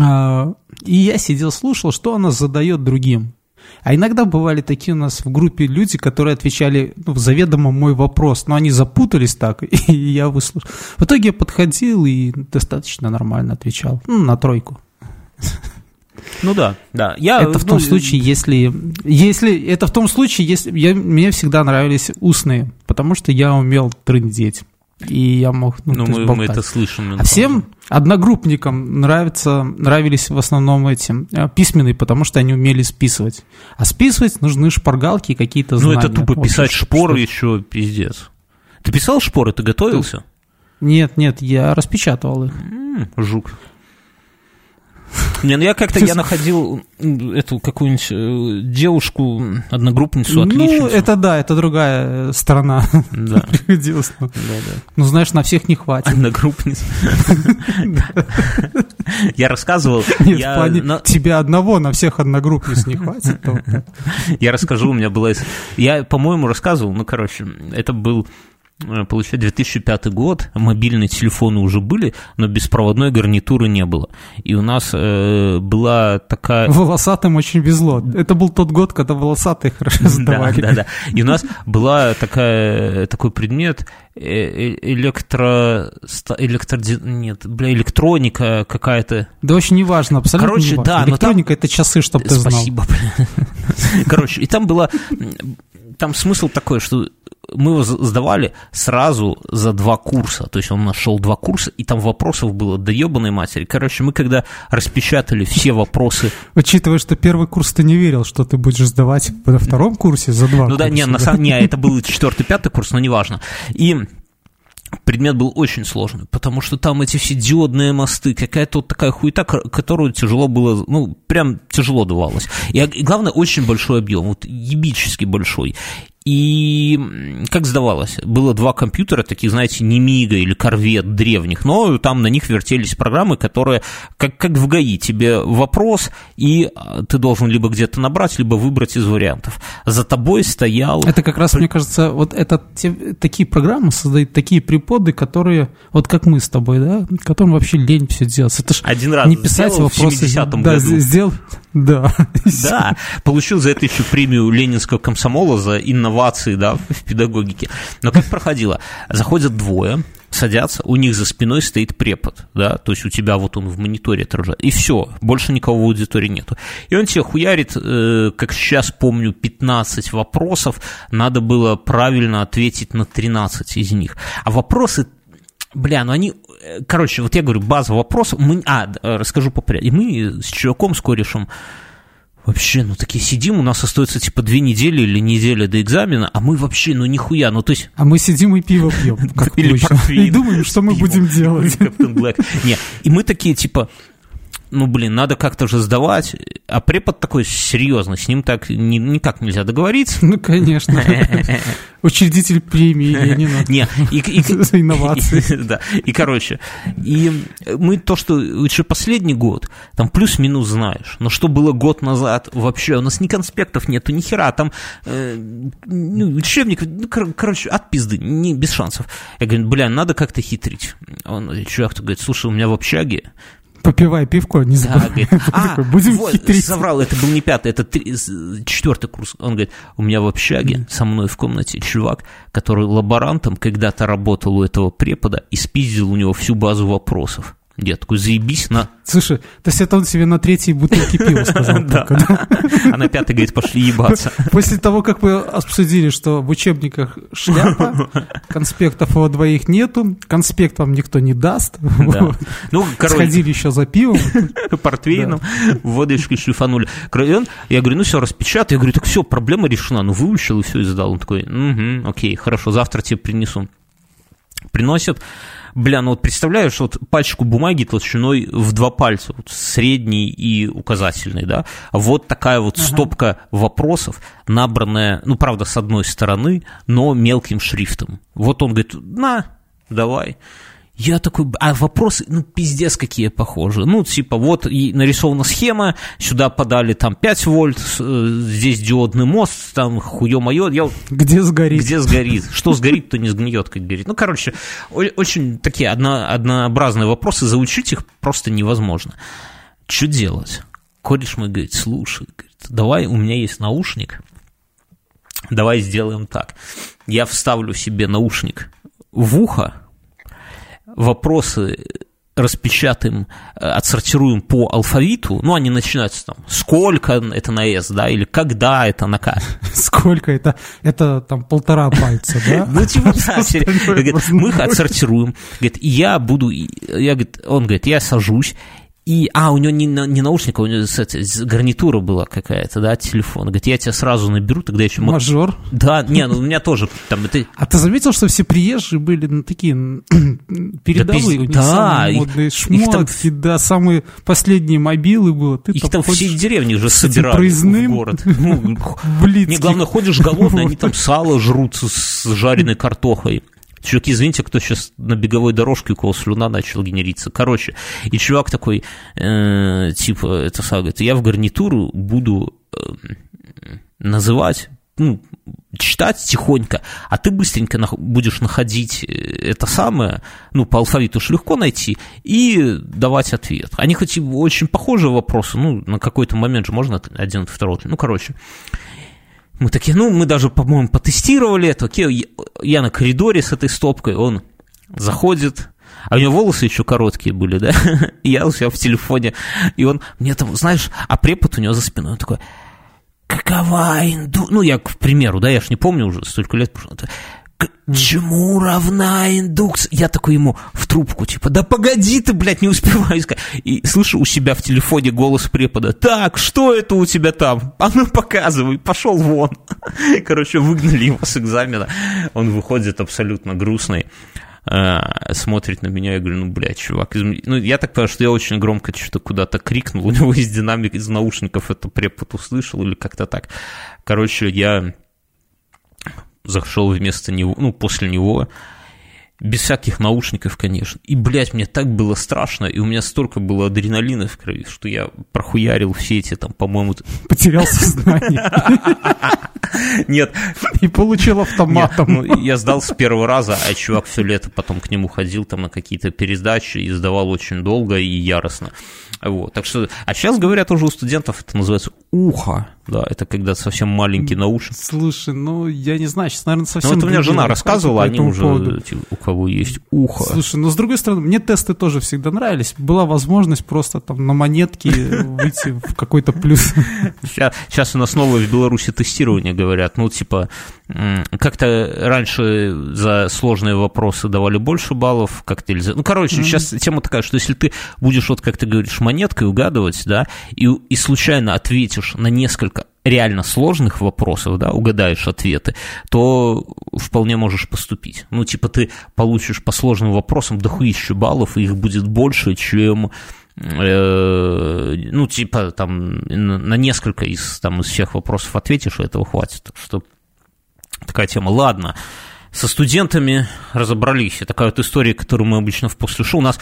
а, и я сидел, слушал, что она задает другим. А иногда бывали такие у нас в группе люди, которые отвечали ну, заведомо мой вопрос, но они запутались так, (laughs) и я выслушал. В итоге я подходил и достаточно нормально отвечал. Ну, на тройку. Ну да, да. Я, это в том ну, случае, если, если это в том случае, если я, мне всегда нравились устные, потому что я умел трындеть. И я мог, ну, Ну, то есть мы, мы это слышим. А всем одногруппникам нравится, нравились в основном эти э, письменные, потому что они умели списывать. А списывать нужны шпаргалки и какие-то Ну, знания. это тупо Вот писать шпоры еще пиздец. Ты писал шпоры, ты готовился? Нет, нет, я распечатывал их. М, Жук. Не, ну я как-то, я находил эту какую-нибудь э, девушку, одногруппницу, отличницу. Ну, это да, это другая э, сторона. Да, (laughs) Приходилось. Ну, да, да. ну, знаешь, на всех не хватит. Одногруппница. (laughs) Я рассказывал, Нет, в плане тебя одного на всех одногруппниц не хватит. Я расскажу, у меня была... Я, по-моему, рассказывал, ну, короче, это был, получается, 2005 год, мобильные телефоны уже были, но беспроводной гарнитуры не было. И у нас э, была такая... Волосатым очень везло. Это был тот год, когда волосатые хорошо Да, сдавали. да, да. И у нас была такая, такой предмет э, э, электро... электроди- Нет, бля, электроника какая-то. Да очень неважно, абсолютно Короче, неважно. да, Электроника это часы, чтобы ты знал. Спасибо, бля. (laughs) Короче, и там было... Там смысл такой, что мы его сдавали сразу за два курса. То есть он нашел два курса, и там вопросов было до ебаной матери. Короче, мы когда распечатали все вопросы... Учитывая, что первый курс ты не верил, что ты будешь сдавать на втором курсе за два Ну да, курса, не, на самом деле, это был четвертый, пятый курс, но неважно. И предмет был очень сложный, потому что там эти все диодные мосты, какая-то вот такая хуета, ко- которую тяжело было, ну, прям тяжело давалось. И, а- и главное, очень большой объем, вот ебически большой. И как сдавалось? Было два компьютера, таких, знаете, не Мига или Корвет древних, но там на них вертелись программы, которые, как, как в ГАИ, тебе вопрос, и а, ты должен либо где-то набрать, либо выбрать из вариантов. За тобой стоял... Это как раз, мне кажется, вот это те- такие программы создают такие преподы, которые, вот как мы с тобой, да, которым вообще лень все делать. Это ж Один раз не писать в вопросы. 70-м да, году. сделал, да. Да, получил за это еще премию Ленинского комсомола за инновации, да, в педагогике. Но как проходило? Заходят двое, садятся, у них за спиной стоит препод, да, то есть у тебя вот он в мониторе отражает, и все, больше никого в аудитории нету. И он тебе хуярит, э, как сейчас помню, 15 вопросов, надо было правильно ответить на 13 из них. А вопросы Бля, ну они... э, Короче, вот я говорю, база вопросов... Мы, а, э, расскажу по порядку. И мы с чуваком, с корешем, вообще, ну такие сидим, у нас остается типа две недели или неделя до экзамена, а мы вообще, ну нихуя, ну то есть... А мы сидим и пиво пьем, (laughs) как Или. (laughs) И думаем, что мы будем (laughs) делать. Не, и мы такие, типа, ну, блин, надо как-то же сдавать, а препод такой серьезный, с ним так ни- никак нельзя договориться. Ну, конечно. (laughs) Учредитель премии Ленина. (laughs) Не, и, (laughs) инновации. Да, и, короче, и мы то, что еще последний год, там плюс-минус знаешь, но что было год назад, вообще, у нас ни конспектов нету, ни хера, там э, ну, учебник, ну, кор- короче, от пизды, не, без шансов. Я говорю, бля, надо как-то хитрить. Он, чувак говорит, слушай, у меня в общаге Попивай пивко, не да, забывай. говорит, (laughs) а, Такой, Будем вот, хитрить. соврал, это был не пятый, это три- четвертый курс. Он говорит, у меня в общаге со мной в комнате чувак, который лаборантом когда-то работал у этого препода и спиздил у него всю базу вопросов. Я такой, заебись на... Слушай, то есть это он себе на третьей бутылке пива (laughs) сказал только, да? А на пятый, говорит, пошли ебаться. (laughs) После того, как мы обсудили, что в учебниках шляпа, (laughs) конспектов у двоих нету, конспект вам никто не даст. Ну, короче, Сходили еще за пивом. портвейном, водочкой шлифанули. Я говорю, ну все, распечатай. Я говорю, так все, проблема решена. Ну, выучил и все, и сдал. Он такой, угу, окей, хорошо, завтра тебе принесу. Приносят, бля, ну вот представляешь, вот пальчику бумаги толщиной в два пальца, вот средний и указательный, да, вот такая вот стопка вопросов, набранная, ну, правда, с одной стороны, но мелким шрифтом. Вот он говорит, на, давай. Я такой, а вопросы, ну, пиздец, какие похожи. Ну, типа, вот и нарисована схема, сюда подали там 5 вольт, э, здесь диодный мост, там хуё-моё. Я вот Где сгорит? где сгорит? Что сгорит, то не сгниет, как говорит. Ну, короче, очень такие одно- однообразные вопросы, заучить их просто невозможно. Что делать? Кореш мой говорит, слушай, говорит, давай, у меня есть наушник, давай сделаем так. Я вставлю себе наушник в ухо, вопросы распечатаем, э, отсортируем по алфавиту, ну, они начинаются там, сколько это на S, да, или когда это на К. (laughs) Сколько это? Это там полтора пальца, да? (laughs) Ну, типа, да, мы их отсортируем. Говорит, я буду, я, говорит, он говорит, я сажусь, и, а, у него не, не наушника, у него с гарнитура была какая-то, да, телефон. Говорит, я тебя сразу наберу, тогда еще... мо- Мажор. Да, не, ну у меня тоже там, это, А ты заметил, что все приезжие были ну, такие передовые, пиз- у них да, самые их- модные их там- шмотки, да, самые последние мобилы было. Ты их там ходишь все деревни уже собирали проездным в город. (laughs) Ну, в Лидске. Не, главное, ходишь голодный, они там сало жрут с жареной картохой. Чуваки, извините, кто сейчас на беговой дорожке, у кого слюна начала генериться. Короче, и чувак такой, э, типа, это говорит, я в гарнитуру буду э, называть, ну, читать тихонько, а ты быстренько нах- будешь находить э, это самое, ну, по алфавиту уж легко найти, и давать ответ. Они хоть и очень похожие вопросы, ну, на какой-то момент же можно один от второго, ну, короче. Мы такие, ну, мы даже, по-моему, потестировали это. Окей, я- на коридоре с этой стопкой, он заходит, а у него волосы еще короткие были, да? (laughs) Я у себя в телефоне, и он мне там, знаешь, а препод у него за спиной, он такой, какова инду... Ну, я, к примеру, да, я ж не помню уже, столько лет прошло. «К чему равна индукция? Я такой ему в трубку, типа, да погоди ты, блядь, не успеваю сказать. И слышу у себя в телефоне голос препода, так, что это у тебя там? А ну показывай, пошел вон. (laughs) Короче, выгнали его с экзамена. Он выходит абсолютно грустный э, смотрит на меня, я говорю, ну, блядь, чувак, изм- ну, я так понимаю, что я очень громко что-то куда-то крикнул, (laughs) у него из динамик, из наушников это препод услышал или как-то так. Короче, я зашел вместо него, ну, после него, без всяких наушников, конечно. И, блядь, мне так было страшно, и у меня столько было адреналина в крови, что я прохуярил все эти, там, по-моему... Потерял сознание Нет, и получил автоматом. Ну, я сдал с первого раза, а чувак все лето потом к нему ходил там на какие-то пересдачи и сдавал очень долго и яростно. Вот, так что, а сейчас говорят уже у студентов, это называется ухо, да, это когда совсем маленький наушник. Слушай, ну, я не знаю, сейчас, наверное, Ну, совсем... вот у меня жена рассказывала, по они уже, поводу. у кого есть ухо. Слушай, ну, с другой стороны, мне тесты тоже всегда нравились. Была возможность просто там на монетке (laughs) выйти в какой-то плюс. Сейчас, у нас новое в Беларуси тестирование говорят. Ну, типа, как-то раньше за сложные вопросы давали больше баллов, как-то за- Ну, короче, сейчас тема такая, что если ты будешь, вот как ты говоришь, монеткой угадывать, да, и, и случайно ответишь на несколько реально сложных вопросов, да, угадаешь ответы, то вполне можешь поступить. Ну, типа, ты получишь по сложным вопросам дохуищу баллов, и их будет больше, чем э, ну, типа, там, на несколько из, там, из всех вопросов ответишь, и этого хватит. Так что такая тема. Ладно, со студентами разобрались. И такая вот история, которую мы обычно в после шоу. У нас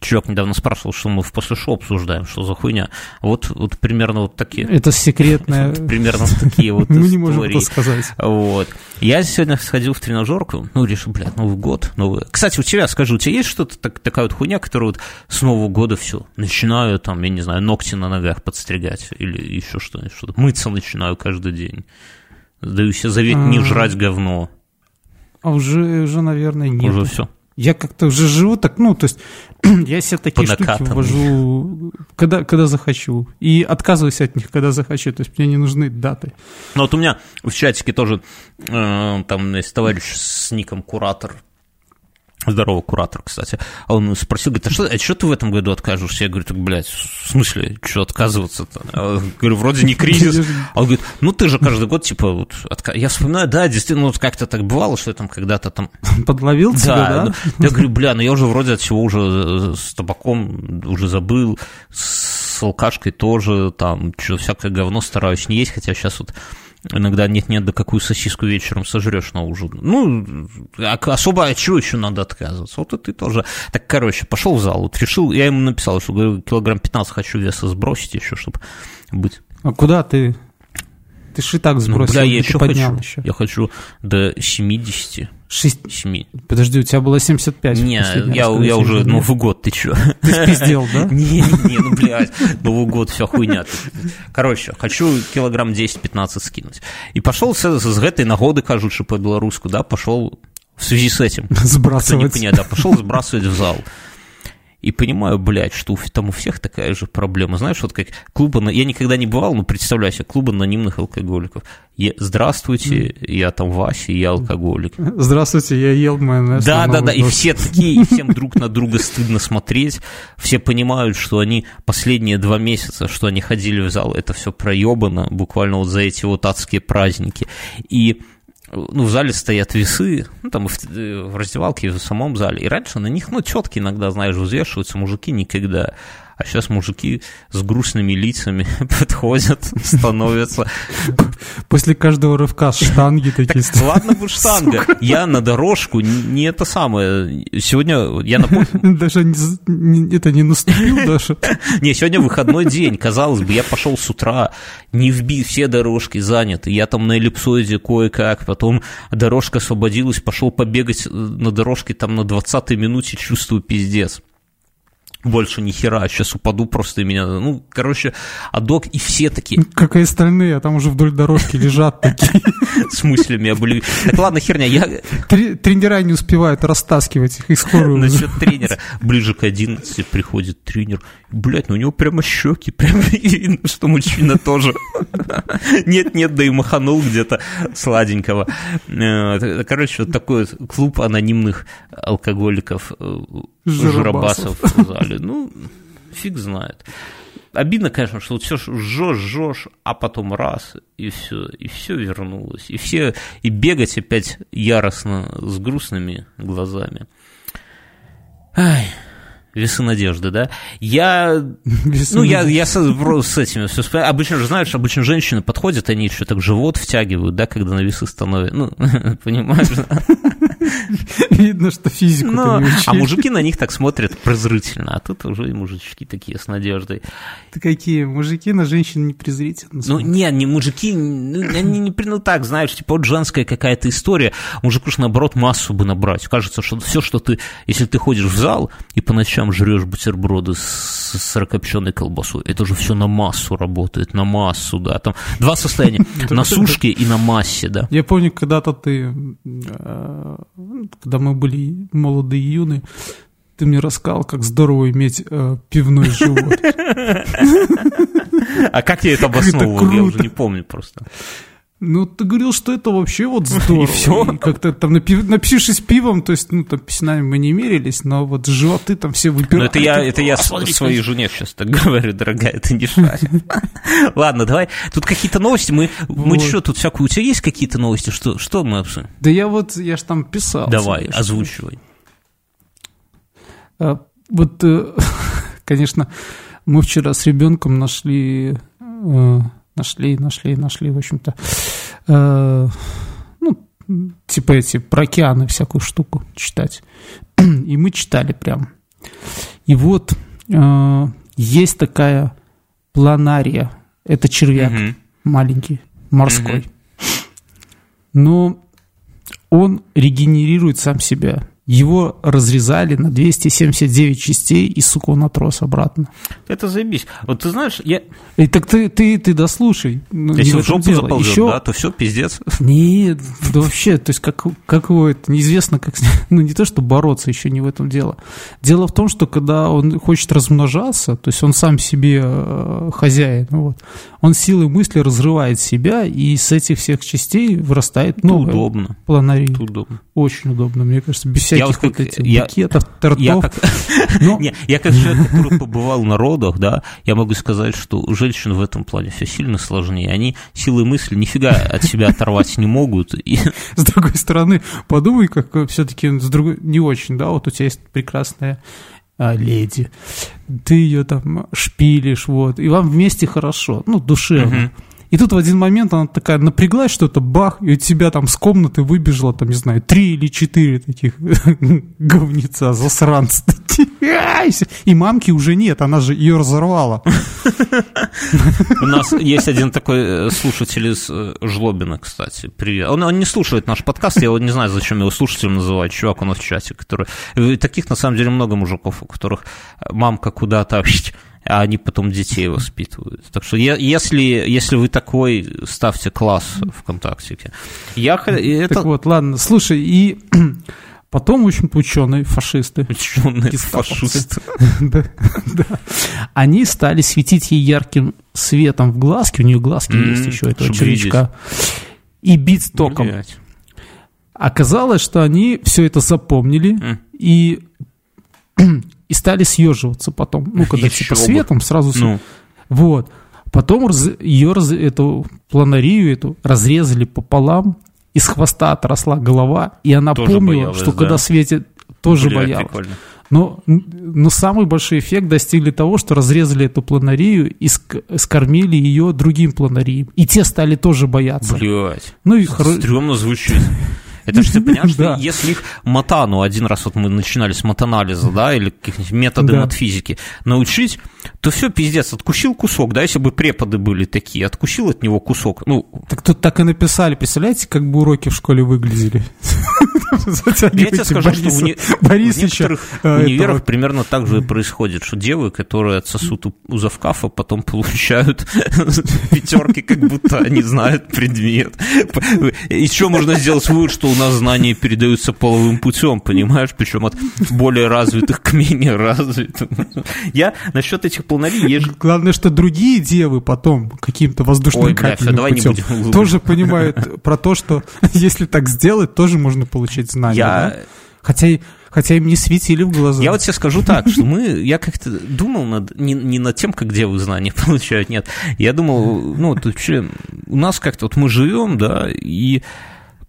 чувак недавно спрашивал, что мы в после шоу обсуждаем, что за хуйня. Вот, вот примерно вот такие. Это секретное. (laughs) Примерно такие вот (laughs) Мы не можем это сказать. Вот. Я сегодня сходил в тренажерку, ну, решил, блядь, Новый год, Новый... Кстати, у тебя, скажу, у тебя есть что-то, так- такая вот хуйня, которая вот с Нового года все, начинаю там, я не знаю, ногти на ногах подстригать или еще что-нибудь, что-то, мыться начинаю каждый день. Даю себе завет не А. жрать говно, А уже, уже наверное, нет. уже все. Я как-то уже живу так, ну, то есть (clears throat) я себе такие штуки ввожу, когда, когда захочу. И отказываюсь от них, когда захочу. То есть мне не нужны даты. Ну вот у меня в чатике тоже э, там есть товарищ с ником Куратор, Здорово, куратор, кстати. А он спросил, говорит, а что, а что ты в этом году откажешься? Я говорю, так, блядь, в смысле, что отказываться-то? А, говорю, вроде не кризис. А он говорит, ну ты же каждый год, типа, вот, отка... я вспоминаю, да, действительно, вот как-то так бывало, что я там когда-то там... (laughs) Подловил тебя, да? да? Я говорю, бля, ну я уже вроде от всего уже э, с табаком уже забыл, с алкашкой тоже, там, что всякое говно стараюсь не есть, хотя сейчас вот Иногда нет-нет, да какую сосиску вечером сожрешь на ужин. Ну, а особо от чего еще надо отказываться? Вот и ты тоже. Так, короче, пошел в зал, вот решил, я ему написал, что говорю, килограмм 15 хочу веса сбросить еще, чтобы быть. А куда ты? Ты же и так сбросил, ну, бля, я еще хочу. Еще. Я хочу до 70. 6... 7. Подожди, у тебя было 75. Не, я, я уже Новый год, ты чё? Ты спиздел, да? (laughs) Не, не, ну, блядь, Новый год, вся хуйня. Короче, хочу килограмм 10-15 скинуть. И пошел с, с этой нагоды, кажут, что по-белорусски, да, пошел в связи с этим. (laughs) Сбрасывать. Не да, пошел сбрасывать в зал. И понимаю, блядь, что там у всех такая же проблема. Знаешь, вот как клубы, я никогда не бывал, но представляю себе, клуб анонимных алкоголиков. Я, здравствуйте, я там Вася, я алкоголик. Здравствуйте, я ел майонез. Да, да, да, и все такие, и всем друг на друга стыдно смотреть. Все понимают, что они последние два месяца, что они ходили в зал, это все проебано, буквально вот за эти вот адские праздники. И ну, в зале стоят весы, ну, там в, в раздевалке, в самом зале, и раньше на них, ну, четко иногда, знаешь, взвешиваются, мужики никогда. А сейчас мужики с грустными лицами (laughs) подходят, становятся. После каждого рывка штанги такие так, Ладно бы штанга. Я на дорожку не это самое. Сегодня я напомню... (laughs) Даже не, это не наступил даже. (laughs) Не, сегодня выходной день. Казалось бы, я пошел с утра, не вбил, все дорожки заняты. Я там на эллипсоиде кое-как, потом дорожка освободилась, пошел побегать на дорожке там на 20-й минуте, чувствую пиздец больше ни хера, сейчас упаду просто и меня, ну, короче, адок и все такие. Как и остальные, а там уже вдоль дорожки лежат такие. (laughs) С мыслями об любви. Так ладно, херня, я... Тренера не успевают растаскивать их и скорую. Насчет тренера. Ближе к 11 приходит тренер, блядь, ну у него прямо щеки, прямо (laughs) видно, что мужчина тоже. (laughs) Нет-нет, да и маханул где-то сладенького. Э, короче, вот такой клуб анонимных алкоголиков, жиробасов в зале. (laughs) Ну, фиг знает. Обидно, конечно, что вот все жжешь, жжешь, а потом раз, и все, и все вернулось. И все, и бегать опять яростно с грустными глазами. Ай, Весы надежды, да? Я, (laughs) Весы ну, я, я с, с этими все Обычно же, знаешь, обычно женщины подходят, они еще так живот втягивают, да, когда на весы становятся. Ну, (laughs) понимаешь? (laughs) Видно, что физику Но, не А мужики на них так смотрят презрительно, а тут уже и мужички такие с надеждой. Ты какие? Мужики на женщин не презрительно Ну, не, не мужики, ну, они не, ну, так, знаешь, типа вот женская какая-то история, мужику же, наоборот, массу бы набрать. Кажется, что все, что ты, если ты ходишь в зал и по ночам жрешь бутерброды с сырокопченой колбасой, это же все на массу работает, на массу, да, там два состояния, (laughs) на сушке и на массе, да. Я помню, когда-то ты э, когда мы были молодые и юные, ты мне рассказал, как здорово иметь э, пивной живот. (laughs) А как я это обосновывал? Я уже не помню просто. Ну, ты говорил, что это вообще вот (laughs) здорово. И все. И как-то там напившись пивом, то есть, ну, там песнами мы не мерились, но вот животы там все выпивают. Ну, это я, это я своей жене сейчас так (laughs) говорю, дорогая, это не шарит. (laughs) Ладно, давай. Тут какие-то новости. Мы, мы что, тут всякую... У тебя есть какие-то новости? Что, что мы обсудим? Да я вот, я ж там писал. Давай, озвучивай. А, вот, э, конечно, мы вчера с ребенком нашли э, нашли, нашли, нашли, в общем-то, э, ну, типа эти про океаны всякую штуку читать. И мы читали прям. И вот э, есть такая планария. Это червяк угу. маленький, морской. Угу. Но он регенерирует сам себя его разрезали на 279 частей, и, сука, он отрос обратно. Это заебись. Вот ты знаешь, я... И так ты, ты, ты дослушай. Ну, Если в жопу заползет, Еще... да, то все, пиздец. Нет, да вообще, то есть как, как его это, неизвестно, как... (laughs) Ну, не то, что бороться, еще не в этом дело. Дело в том, что когда он хочет размножаться, то есть он сам себе э, хозяин, ну, вот, он силой мысли разрывает себя, и с этих всех частей вырастает новое. Удобно. Планарий. Удобно. Очень удобно, мне кажется, без всяких я вот, вот этих я, букетов, тортов. Я как, Но... (laughs) не, я как человек, который побывал на родах, да, я могу сказать, что у женщин в этом плане все сильно сложнее. Они силой мысли нифига от себя оторвать не могут. И... С другой стороны, подумай, как все-таки с другой не очень, да, вот у тебя есть прекрасная а, леди, ты ее там шпилишь, вот, и вам вместе хорошо, ну, душевно. Угу. И тут в один момент она такая напряглась, что-то бах, и у тебя там с комнаты выбежало, там, не знаю, три или четыре таких (laughs) говнеца, засранца. И мамки уже нет, она же ее разорвала. У нас есть один такой э, слушатель из э, Жлобина, кстати. Привет. Он, он не слушает наш подкаст, я вот не знаю, зачем его слушателем называть. Чувак нас в чате, который... Таких, на самом деле, много мужиков, у которых мамка куда-то а они потом детей воспитывают. Так что если, если вы такой, ставьте класс ВКонтакте. Я, это... Так вот, ладно, слушай, и (clears throat) потом, в общем-то, ученые, фашисты. Ученые фашисты. (laughs) да, да. Они стали светить ей ярким светом в глазки, у нее глазки mm-hmm, есть еще, этого червячка, и бить током. Оказалось, что они все это запомнили, mm. и (clears throat) и стали съеживаться потом. Ну, когда Еще типа светом сразу... Ну. Вот. Потом раз, ее, раз, эту планарию эту разрезали пополам, из хвоста отросла голова, и она тоже помнила, боялась, что да? когда светит, тоже Бля, боялась. Прикольно. Но, но самый большой эффект достигли того, что разрезали эту планарию и скормили ее другим планариям. И те стали тоже бояться. Блять. Ну и Стремно звучит. Это же ты (laughs) понимаешь, что если их матану, один раз вот мы начинали с матанализа, да, или каких-нибудь методы да. матфизики, научить, то все, пиздец, откусил кусок, да, если бы преподы были такие, откусил от него кусок, ну... Так тут так и написали, представляете, как бы уроки в школе выглядели? (laughs) Я тебе скажу, что в, некоторых э, универах примерно так же и происходит, что девы, которые отсосут у завкафа, потом получают (laughs) пятерки, как будто они знают предмет. Еще можно сделать вывод, что у нас знания передаются половым путем, понимаешь, причем от более развитых к менее развитым. Я насчет этих полнолиний... Я Главное, что другие девы потом каким-то воздушным Ой, бля, все, давай путем не будем тоже понимают про то, что если так сделать, тоже можно получить знания. Я... Да? Хотя Хотя им не светили в глаза. Я вот тебе скажу так, что мы, я как-то думал над, не, не над тем, как девы знания (laughs) получают, нет. Я думал, ну, вот вообще, у нас как-то вот мы живем, да, и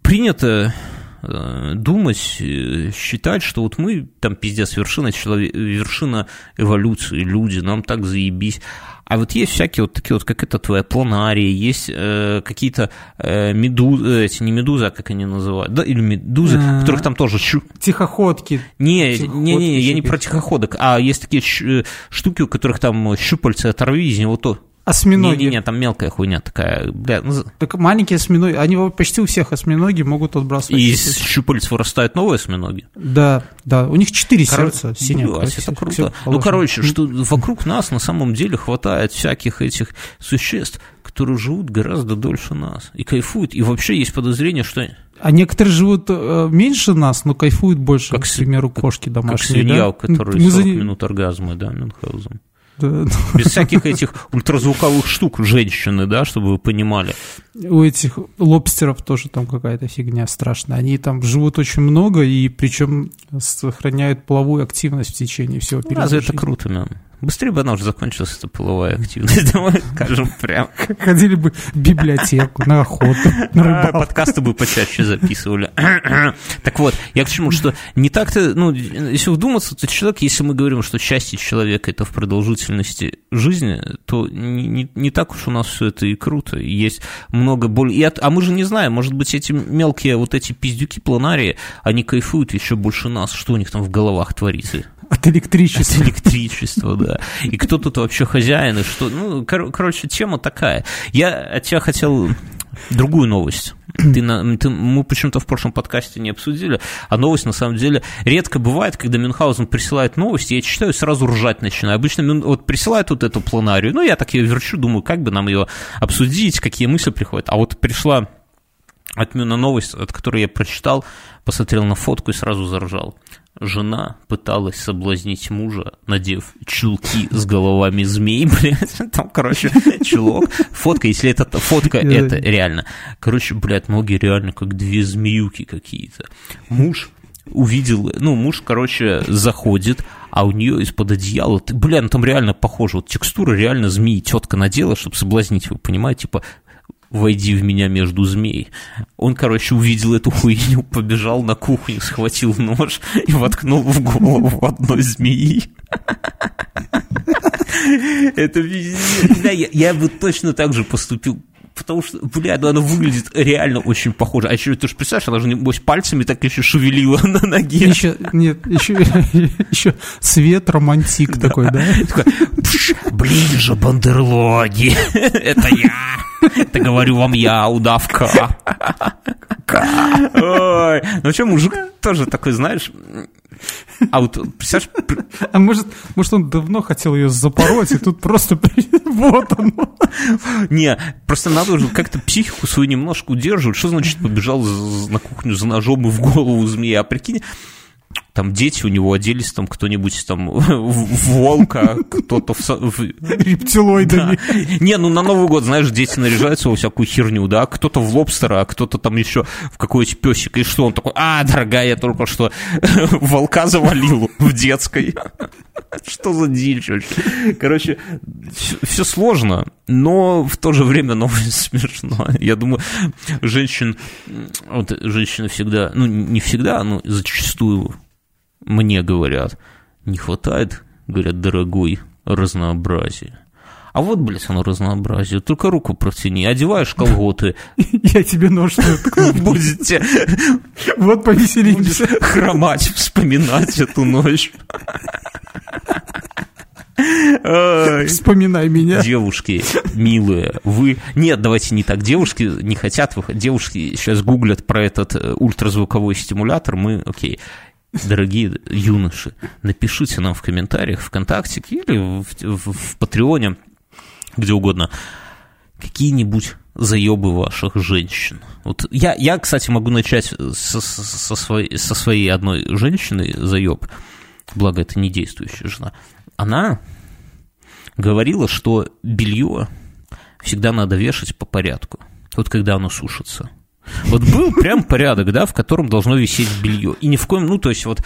принято э, думать, э, считать, что вот мы там пиздец вершина, человек, вершина эволюции, люди, нам так заебись. А вот есть всякие вот такие вот, как это твоя планария, есть э, какие-то э, медузы, эти не медузы, а как они называют, да, или медузы, а, которых там тоже... Щу... Тихоходки. Не, не, не, я не про тихоходок, а есть такие э, штуки, у которых там щупальцы оторви, из него то Осьминоги. Не-не-не, там мелкая хуйня такая. Бля, ну... Так маленькие осьминоги, они почти у всех осьминоги могут отбрасывать. И из щупалец вырастают новые осьминоги? Да, да. У них четыре Кор... сердца синих. Блядь, это круто. Все ну, короче, что вокруг нас на самом деле хватает всяких этих существ, которые живут гораздо дольше нас и кайфуют. И вообще есть подозрение, что... А некоторые живут э, меньше нас, но кайфуют больше, как, к примеру, кошки домашние. Как свинья, да? у которой 40 за... минут оргазма, да, Мюнхгаузен. Да. Без всяких этих ультразвуковых штук женщины, да, чтобы вы понимали. У этих лобстеров тоже там какая-то фигня страшная. Они там живут очень много и причем сохраняют половую активность в течение всего периода. Разве это круто, man? Быстрее бы она уже закончилась, эта половая активность, (laughs) давай скажем прям. Ходили бы в библиотеку, на охоту, на рыбалку. Подкасты бы почаще записывали. (clears throat) Так вот, я к чему, что не так-то, ну, если вдуматься, то человек, если мы говорим, что части человека это в продолжительности жизни, то не, не, не так уж у нас все это и круто. Есть много боли. И от, а мы же не знаем, может быть, эти мелкие вот эти пиздюки планарии, они кайфуют еще больше нас, что у них там в головах творится. От электричества. От электричества, да. И кто тут вообще хозяин, и что... Ну, кор- короче, тема такая. Я от тебя хотел другую новость. Ты на, ты, мы почему-то в прошлом подкасте не обсудили, а новость на самом деле редко бывает, когда Мюнхгаузен присылает новости, я читаю сразу ржать начинаю. Обычно Мюн, вот присылает вот эту планарию, ну я так ее верчу, думаю, как бы нам ее обсудить, какие мысли приходят. А вот пришла от Мюна новость, от которой я прочитал, посмотрел на фотку и сразу заржал. Жена пыталась соблазнить мужа, надев чулки с головами змей, (laughs) блядь, там, короче, чулок. Фотка, если это фотка, это реально. Короче, блядь, ноги реально как две змеюки какие-то. Муж увидел, ну, муж, короче, заходит, а у нее из-под одеяла, ты, бля, ну там реально похоже, вот текстура реально змеи тетка надела, чтобы соблазнить, вы понимаете, типа, войди в меня между змей. Он, короче, увидел эту хуйню, побежал на кухню, схватил нож и воткнул в голову одной змеи. (laughs) Это Да, я, я бы точно так же поступил потому что, бля, ну она выглядит реально очень похоже. А еще, ты же представляешь, она же, небось, пальцами так еще шевелила (laughs) на ноге. Еще, нет, еще, (laughs) еще свет романтик такой, да? (laughs) Ближе, бандерлоги, это я, это говорю вам я, удавка. Ой, ну что, мужик тоже такой, знаешь, а вот, представляешь... А может, может, он давно хотел ее запороть, и тут просто (laughs) вот он. Не, просто надо уже как-то психику свою немножко удерживать. Что значит побежал на кухню за ножом и в голову змеи? А прикинь, там дети у него оделись, там кто-нибудь там (laughs) в волка, кто-то в... в... Рептилоидами. Да. Не, ну на Новый год, знаешь, дети наряжаются во всякую херню, да, кто-то в лобстера, а кто-то там еще в какой-то песик, и что он такой, а, дорогая, я только что (laughs) волка завалил в детской. Что за дичь вообще? Короче, все сложно, но в то же время новость (laughs) смешно. Я думаю, женщин, вот женщины всегда, ну не всегда, но зачастую мне говорят, не хватает, говорят, дорогой, разнообразия. А вот, блядь, оно разнообразие. Только руку протяни, одеваешь колготы. (laughs) Я тебе нож (laughs) Будете... Вот повеселимся. Хромать, вспоминать эту ночь. Вспоминай меня. Девушки, милые, вы... Нет, давайте не так. Девушки не хотят... Девушки сейчас гуглят про этот э, ультразвуковой стимулятор. Мы, окей, дорогие юноши, напишите нам в комментариях ВКонтакте или в, Патреоне, где угодно, какие-нибудь заебы ваших женщин. Вот я, я, кстати, могу начать со, со, своей, со своей одной женщиной заеб, благо это не действующая жена. Она говорила, что белье всегда надо вешать по порядку. Вот когда оно сушится. Вот был прям порядок, да, в котором должно висеть белье. И ни в коем, ну, то есть вот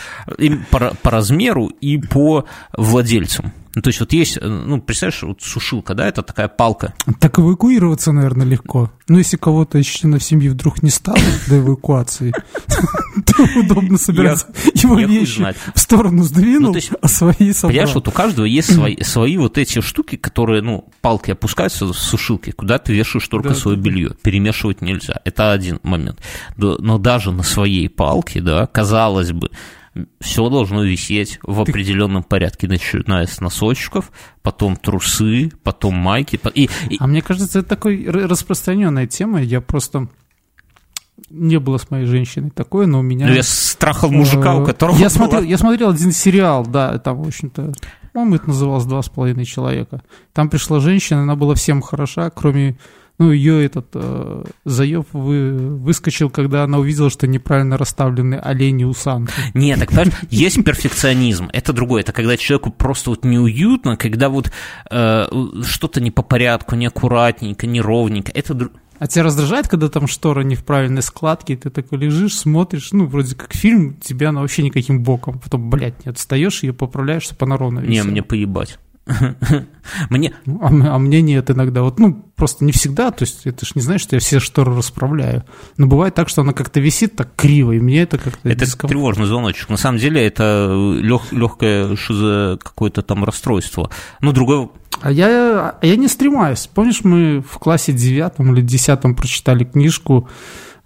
по, по размеру и по владельцам. Ну, то есть вот есть, э, ну, представляешь, вот сушилка, да, это такая палка. Так эвакуироваться, наверное, легко. Ну, если кого-то из членов семьи вдруг не стало до эвакуации, (laughs) удобно собираться. Его вещи в сторону сдвинул, а свои собрал. Понимаешь, вот у каждого есть свои (clears throat) вот эти штуки, которые, ну, палки опускаются в сушилке, куда ты вешаешь только свое белье. Перемешивать нельзя. Это один момент. Но даже на своей палке, да, казалось бы, все должно висеть в определенном порядке, начиная с носочков, потом трусы, потом майки. И, и... А мне кажется, это такой распространенная тема. Я просто не было с моей женщиной такое, но у меня... Ну, я страхал мужика, у которого я смотрел, я смотрел один сериал, да, там, в общем-то, по-моему, это называлось «Два с половиной человека». Там пришла женщина, она была всем хороша, кроме ну, ее этот э, заеб вы, выскочил, когда она увидела, что неправильно расставлены олени усанки. Нет, так понимаешь, есть перфекционизм, это другое, это когда человеку просто вот неуютно, когда вот э, что-то не по порядку, неаккуратненько, неровненько, это а тебя раздражает, когда там штора не в правильной складке, ты такой лежишь, смотришь, ну, вроде как фильм, тебя она вообще никаким боком. Потом, блядь, не отстаешь, ее поправляешь, чтобы она ровно висела. Не, мне поебать. (laughs) Мне... А, а мне нет иногда. Вот, ну, просто не всегда. То есть это ж не знаешь, что я все шторы расправляю. Но бывает так, что она как-то висит так криво, и мне это как-то... Это диском... тревожный звоночек. На самом деле это лег, легкое шизо какое-то там расстройство. Ну, другое... А я, а я не стремаюсь. Помнишь, мы в классе девятом или десятом прочитали книжку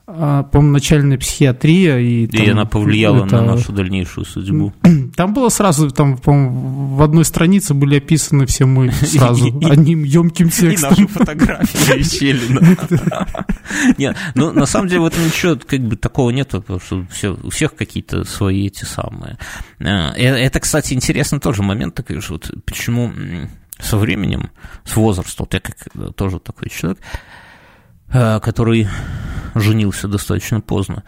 а, по-моему, начальная психиатрия. И, и там, она повлияла это... на нашу дальнейшую судьбу. (clears throat) Там было сразу, там, по-моему, в одной странице были описаны все мы (laughs) сразу одним емким текстом. И наши (laughs) фотографии висели. (laughs) Нет, ну, на самом деле в этом ничего как бы такого нет, потому что все, у всех какие-то свои эти самые. А, э, это, кстати, интересный тоже момент такой, что вот почему со временем, с возрастом, вот я как тоже такой человек, Э, который женился достаточно поздно.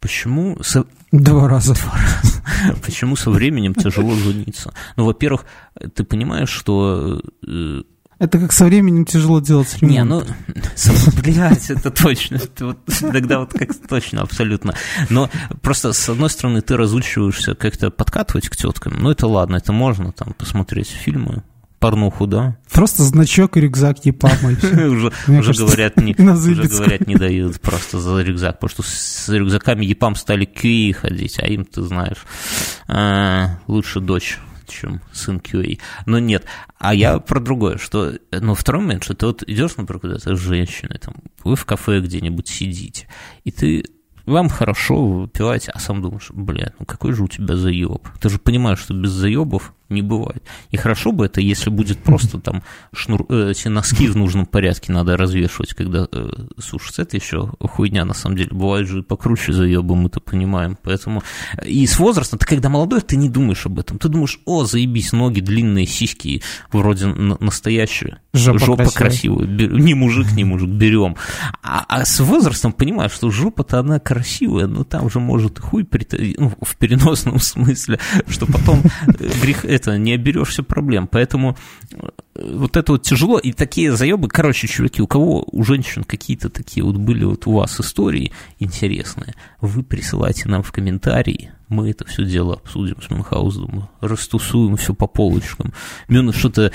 Почему... Со... Два раза. (laughs) Два раза. Почему со временем тяжело жениться? Ну, во-первых, ты понимаешь, что... Э, это как со временем тяжело делать ремонт. Не, ну, блядь, это точно. Это вот, тогда вот как точно, абсолютно. Но просто, с одной стороны, ты разучиваешься как-то подкатывать к теткам. Ну, это ладно, это можно там посмотреть фильмы, порнуху, да? Просто значок и рюкзак епамой. (laughs) Уже говорят, не (laughs) уже говорят, не дают просто за рюкзак, потому что с рюкзаками епам стали QA ходить, а им, ты знаешь, а, лучше дочь чем сын QA. Но нет. А я про другое, что, ну, второй момент, что ты вот идешь, например, куда-то с женщиной, там, вы в кафе где-нибудь сидите, и ты вам хорошо, вы выпиваете, а сам думаешь, блядь, ну какой же у тебя заеб. Ты же понимаешь, что без заебов не бывает. И хорошо бы это, если будет просто там шнур, э, носки в нужном порядке надо развешивать, когда э, сушится. Это еще хуйня, на самом деле. Бывает же и покруче заебы, мы-то понимаем. Поэтому и с возрастом, ты когда молодой, ты не думаешь об этом. Ты думаешь, о, заебись, ноги длинные, сиськи вроде настоящие. Жопа, жопа красивая. красивая. Не мужик, не мужик, берем. А, а с возрастом понимаешь, что жопа-то она красивая, но там же может хуй, ну, в переносном смысле, что потом э, грех это, не оберешься проблем. Поэтому вот это вот тяжело. И такие заебы, короче, чуваки, у кого у женщин какие-то такие вот были вот у вас истории интересные, вы присылайте нам в комментарии, мы это все дело обсудим с Мюнхгаузом, растусуем все по полочкам. Мюн что-то...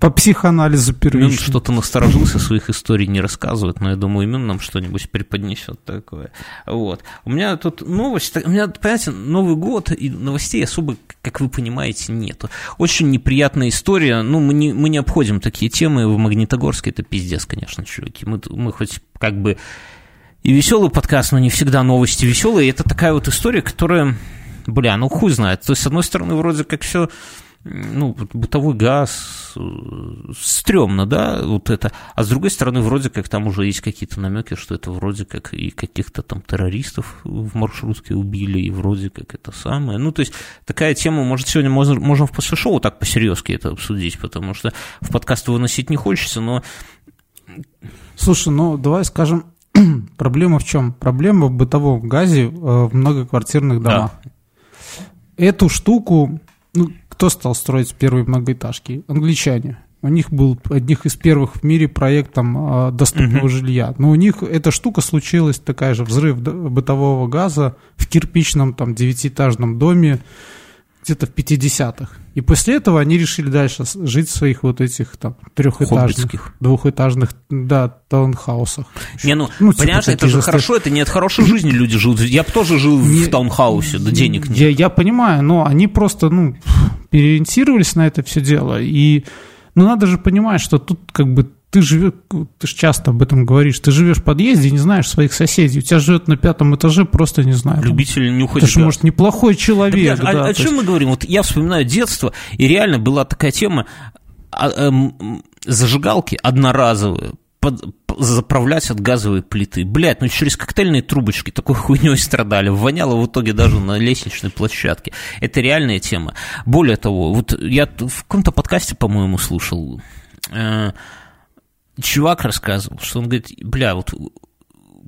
По психоанализу первично. Мюн что-то насторожился, своих историй не рассказывает, но я думаю, Мюн нам что-нибудь преподнесет такое. Вот. У меня тут новость, у меня, понимаете, Новый год, и новостей особо, как вы понимаете, нету. Очень неприятная история, ну, мы не, мы не обходим такие темы, в Магнитогорске это пиздец, конечно, чуваки. Мы, мы хоть как бы и веселый подкаст, но не всегда новости веселые. Это такая вот история, которая, бля, ну хуй знает. То есть, с одной стороны, вроде как все ну, бытовой газ, э, стрёмно, да, вот это. А с другой стороны, вроде как там уже есть какие-то намеки, что это вроде как и каких-то там террористов в маршрутке убили, и вроде как это самое. Ну, то есть такая тема, может, сегодня можем, можем в после шоу так посерьезки это обсудить, потому что в подкаст выносить не хочется, но... Слушай, ну, давай скажем, (clears throat) Проблема в чем? Проблема в бытовом газе э, в многоквартирных домах. Да. Эту штуку, ну, кто стал строить первые многоэтажки? Англичане. У них был одних из первых в мире проектом э, доступного угу. жилья. Но у них эта штука случилась, такая же взрыв бытового газа в кирпичном там девятиэтажном доме где-то в 50-х. И после этого они решили дальше жить в своих вот этих там трехэтажных, двухэтажных, да, таунхаусах. Не, ну, ну типа понятно, это же же хорошо, это не от хорошей жизни люди живут. Я бы тоже жил не, в таунхаусе, да денег нет. Я, я понимаю, но они просто, ну, переориентировались на это все дело. И, ну, надо же понимать, что тут как бы ты живешь, ты же часто об этом говоришь, ты живешь в подъезде не знаешь своих соседей. У тебя живет на пятом этаже, просто не знаю. Любитель не уходит. Ты же, может, неплохой человек. Да, да, о, о чем есть... мы говорим? Вот я вспоминаю детство, и реально была такая тема, а, а, зажигалки одноразовые, под, заправлять от газовой плиты. Блядь, ну через коктейльные трубочки такой хуйней страдали. Воняло в итоге даже на лестничной площадке. Это реальная тема. Более того, вот я в каком-то подкасте, по-моему, слушал, э, чувак рассказывал, что он говорит, бля, вот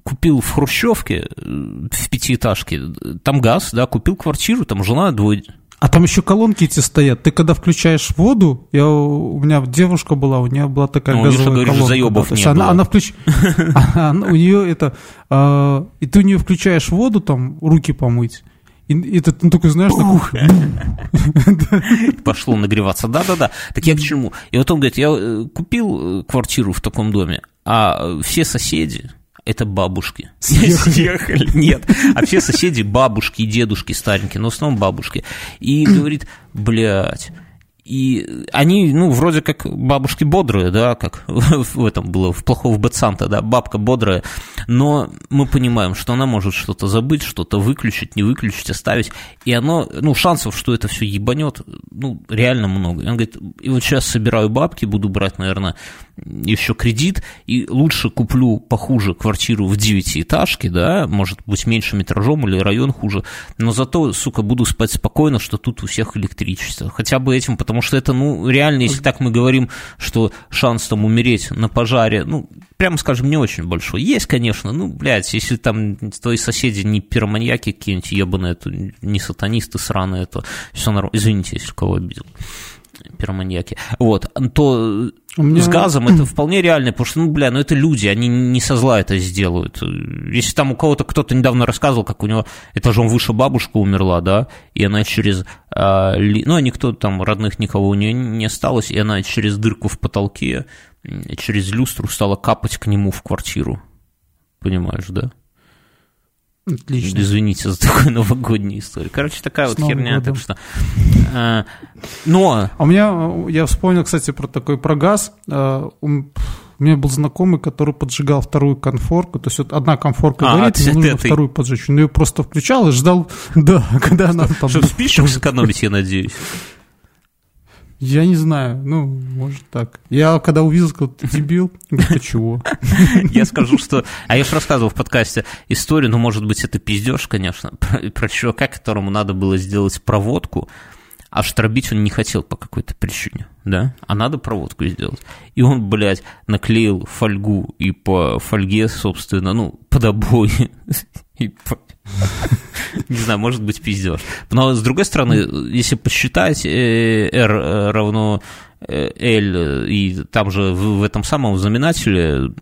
купил в Хрущевке, э, в пятиэтажке, там газ, да, купил квартиру, там жена двое... А там еще колонки эти стоят. Ты когда включаешь воду, я, у меня девушка была, у нее была такая ну, газовая говоришь, колонка. Заебов да, не она, она включ... (laughs) у нее это... А, и ты у нее включаешь воду, там, руки помыть, и, и ты ну, такой, знаешь, такой... (laughs) Пошло нагреваться. Да-да-да. Так я к чему? И вот он говорит, я э, купил э, квартиру в таком доме, а все соседи, это бабушки. (laughs) Съехали. Нет. А все соседи бабушки и дедушки старенькие, но в основном бабушки. И говорит, блядь, и они, ну, вроде как бабушки бодрые, да, как (laughs) в этом было, в плохого Бетсанта, да, бабка бодрая, но мы понимаем, что она может что-то забыть, что-то выключить, не выключить, оставить, и оно, ну, шансов, что это все ебанет, ну, реально много. И он говорит, и вот сейчас собираю бабки, буду брать, наверное, еще кредит, и лучше куплю похуже квартиру в девятиэтажке, да, может быть, меньше метражом или район хуже, но зато, сука, буду спать спокойно, что тут у всех электричество. Хотя бы этим, потому что это, ну, реально, если так мы говорим, что шанс там умереть на пожаре, ну, прямо скажем, не очень большой. Есть, конечно, ну, блядь, если там твои соседи не пироманьяки какие-нибудь ебаные, то не сатанисты сраные, то все нормально. Извините, если кого обидел пироманьяки, вот, то меня... с газом это вполне реально, потому что, ну, бля, ну это люди, они не со зла это сделают. Если там у кого-то кто-то недавно рассказывал, как у него этажом выше бабушка умерла, да, и она через, а, ли... ну, никто там, родных никого у нее не осталось, и она через дырку в потолке, через люстру стала капать к нему в квартиру. Понимаешь, да? Отлично. Извините за такую новогоднюю историю. Короче, такая С вот херня. Так что, э, но... А у меня, я вспомнил, кстати, про такой про газ. Э, у меня был знакомый, который поджигал вторую конфорку. То есть вот одна конфорка а, горит, ему нужно этой. вторую поджечь. Он ее просто включал и ждал, (laughs) да, когда она там... Чтобы спичек сэкономить, я надеюсь. Я не знаю, ну, может так. Я когда увидел, сказал, ты дебил, говорю, чего? (laughs) Я скажу, что... А я же рассказывал в подкасте историю, ну, может быть, это пиздеж, конечно, (laughs) про, про чувака, которому надо было сделать проводку, а штробить он не хотел по какой-то причине, да? А надо проводку сделать. И он, блядь, наклеил фольгу и по фольге, собственно, ну, под обои, (laughs) не знаю, может быть пиздеж. Но, с другой стороны, если посчитать, э, R равно э, L, и там же в этом самом знаменателе,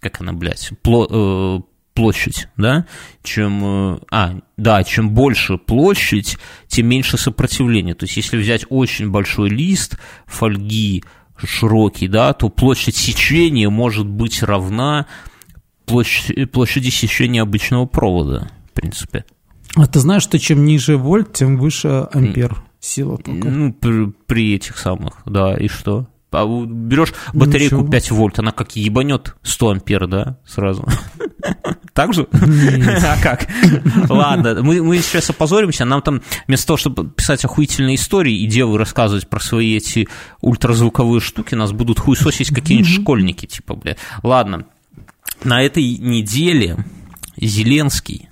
как она, блядь, э, площадь, да, чем, а, да, чем больше площадь, тем меньше сопротивление. То есть, если взять очень большой лист фольги, широкий, да, то площадь сечения может быть равна площади, площади сечения обычного провода принципе. А ты знаешь, что чем ниже вольт, тем выше ампер сила только? Ну, при, при этих самых, да, и что? А берешь батарейку Ничего. 5 вольт, она как ебанет 100 ампер, да, сразу. (laughs) Так же? (laughs) А как? Ладно, мы, мы сейчас опозоримся, нам там вместо того, чтобы писать охуительные истории и девы рассказывать про свои эти ультразвуковые штуки, нас будут хуесосить какие-нибудь школьники, типа, бля. Ладно, на этой неделе Зеленский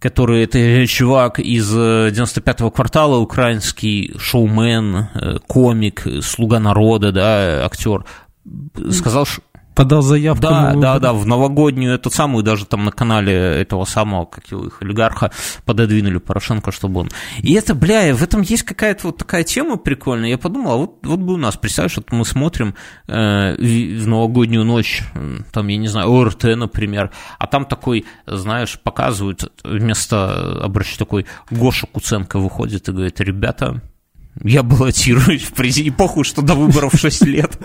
который это чувак из 95-го э, квартала, украинский шоумен, э, комик, слуга народа, да, актер, сказал, что подал заявку. Да, да, да, в новогоднюю, эту самую, даже там на канале этого самого, как его, их олигарха, пододвинули Порошенко, чтобы он... И это, бля, в этом есть какая-то вот такая тема прикольная. Я подумал, а вот, вот бы у нас, представляешь, вот мы смотрим э, в новогоднюю ночь, там, я не знаю, ОРТ, например, а там такой, знаешь, показывают, вместо обращения такой Гоша Куценко выходит и говорит, ребята, я баллотируюсь в президенты. Похуй, что до выборов 6 лет.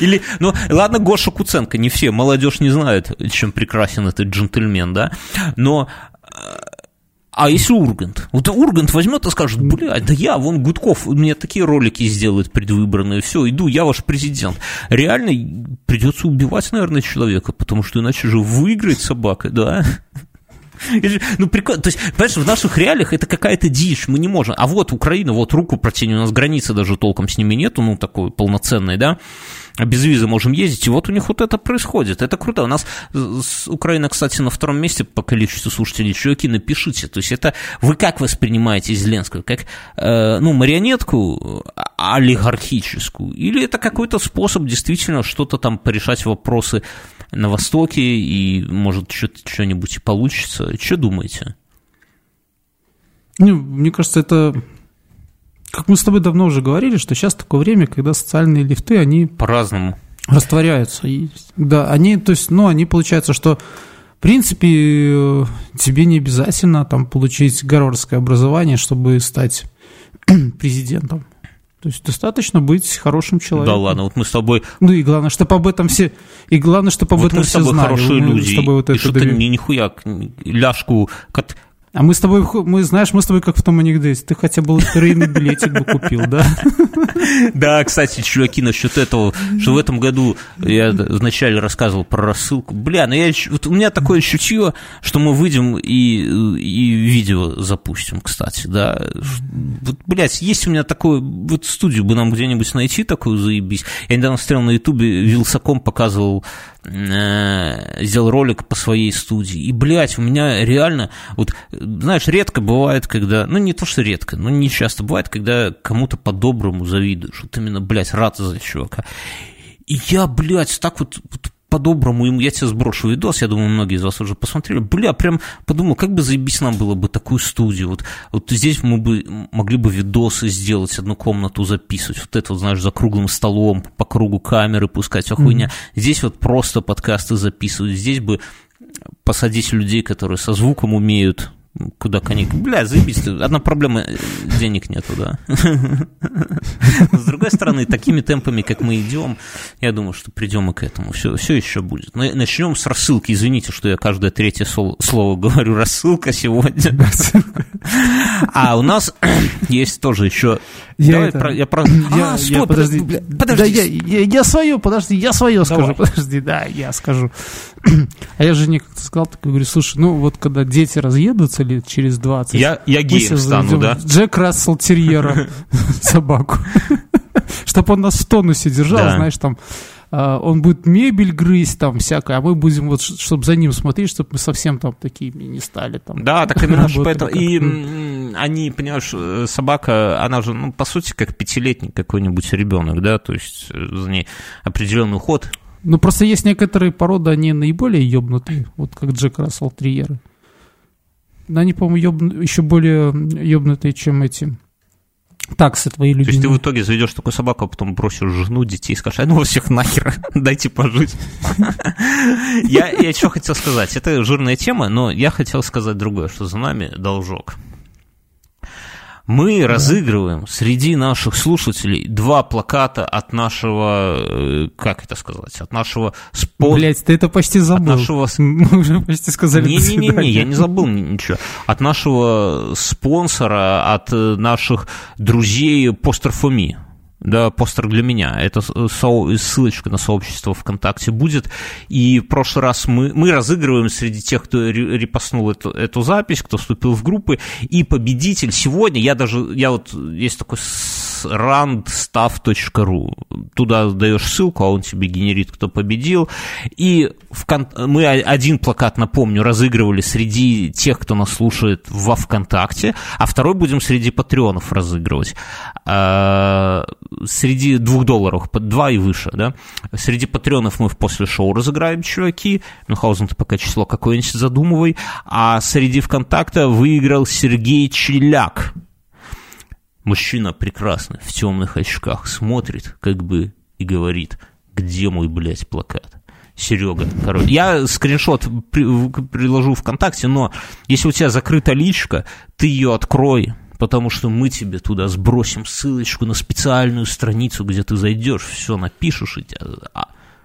Или, ну, ладно, Гоша Куценко, не все, молодежь не знает, чем прекрасен этот джентльмен, да, но а если Ургант? Вот Ургант возьмет и скажет, блядь, да я, вон Гудков, мне такие ролики сделает предвыборные, все, иду, я ваш президент. Реально придется убивать, наверное, человека, потому что иначе же выиграет собака, да? (laughs) Ну, прикольно. То есть, понимаешь, в наших реалиях это какая-то дичь, мы не можем. А вот Украина, вот руку протяни, у нас границы даже толком с ними нету, ну, такой полноценной, да, а без визы можем ездить, и вот у них вот это происходит. Это круто. У нас Украина, кстати, на втором месте по количеству слушателей. Чуваки, напишите. То есть это вы как воспринимаете Зеленского? Как, э, ну, марионетку олигархическую? Или это какой-то способ действительно что-то там порешать вопросы на Востоке, и, может, что-нибудь и получится? Что думаете? Ну, мне кажется, это как мы с тобой давно уже говорили, что сейчас такое время, когда социальные лифты, они... По-разному. Растворяются. И, да, они, то есть, ну, они, получается, что, в принципе, тебе не обязательно там получить гарвардское образование, чтобы стать (clears throat) президентом. То есть достаточно быть хорошим человеком. Да ладно, вот мы с тобой... Ну и главное, чтобы об этом все... И главное, чтобы об вот этом все знали. хорошие люди. с тобой вот и это что ты ни, нихуя ляжку А мы с тобой, мы, знаешь, мы с тобой как в том анекдоте. Ты хотя бы лотерейный билетик бы купил, да? (laughs) Да, кстати, чуваки, насчет этого, что в этом году я вначале рассказывал про рассылку. Бля, ну я, вот у меня такое чутье, что мы выйдем и, и видео запустим, кстати, да. Вот, блядь, есть у меня такое, вот студию бы нам где-нибудь найти такую, заебись. Я недавно смотрел на ютубе, Вилсаком показывал Э, сделал ролик по своей студии. И, блядь, у меня реально, вот, знаешь, редко бывает, когда, ну, не то, что редко, но не часто бывает, когда кому-то по-доброму завидуешь. Вот именно, блядь, рад за чувака. И я, блядь, так вот, вот по-доброму ему, я тебе сброшу видос, я думаю, многие из вас уже посмотрели. Бля, прям подумал, как бы заебись нам было бы такую студию. Вот, вот здесь мы бы могли бы видосы сделать, одну комнату записывать. Вот это, вот, знаешь, за круглым столом, по кругу камеры пускать, вся хуйня. Mm-hmm. Здесь вот просто подкасты записывать. Здесь бы посадить людей, которые со звуком умеют, Куда конек? Бля, заебись, одна проблема, денег нету, да. С другой стороны, такими темпами, как мы идем, я думаю, что придем и к этому. Все, все еще будет. Но начнем с рассылки. Извините, что я каждое третье слово говорю рассылка сегодня. А у нас есть тоже еще я Давай это... про... Я про... Я, а, стой, я, подожди. подожди. Да, я, я, я свое, подожди, я свое Давай. скажу. Подожди, да, я скажу. (clears throat) А я жене как-то сказал, так говорю, слушай, ну вот когда дети разъедутся лет через 20... Я, я геем стану, да? Джек Рассел Терьера, (laughs) собаку. (laughs) Чтобы он нас в тонусе держал, знаешь, там а, он будет мебель грызть там всякое, а мы будем вот, чтобы за ним смотреть, чтобы мы совсем там такими не стали. Там, да, так именно же поэтому. И они, понимаешь, э, собака, она же, ну, по сути, как пятилетний какой-нибудь ребенок, да, то есть э, за ней определенный уход. Ну, просто есть некоторые породы, они наиболее ёбнутые, вот как Джек Рассел Триеры. Они, по-моему, ёб... еще более ёбнутые, чем эти таксы твои любимые. То есть ты в итоге заведешь такую собаку, а потом бросишь жену, детей и скажешь, а ну всех нахер, (laughs) дайте пожить. (laughs) Я что хотел сказать, это жирная тема, но я хотел сказать другое, что за нами должок. Мы да. разыгрываем среди наших слушателей два плаката от нашего, э, как это сказать, от нашего спонсора. Блять, ты это почти забыл. От нашего... (laughs) Мы уже почти сказали Не-не-не, я не забыл ничего. От нашего спонсора, от наших друзей Постер Фоми да, постер для меня. Это ссылочка на сообщество ВКонтакте будет. И в прошлый раз мы, мы разыгрываем среди тех, кто репостнул эту, эту запись, кто вступил в группы. И победитель сегодня, я даже, я вот, есть такой randstaff.ru. Туда даешь ссылку, а он тебе генерит, кто победил. И в кон... мы один плакат, напомню, разыгрывали среди тех, кто нас слушает во ВКонтакте, а второй будем среди патреонов разыгрывать. А, среди двух долларов, под два и выше, да. Среди патреонов мы в после шоу разыграем, чуваки. Мюнхгаузен, ты пока число какое-нибудь задумывай. А среди ВКонтакта выиграл Сергей Челяк. Мужчина прекрасный, в темных очках, смотрит, как бы, и говорит, где мой, блядь, плакат? Серега, короче. Я скриншот при, приложу ВКонтакте, но если у тебя закрыта личка, ты ее открой, потому что мы тебе туда сбросим ссылочку на специальную страницу, где ты зайдешь, все напишешь, и тебя...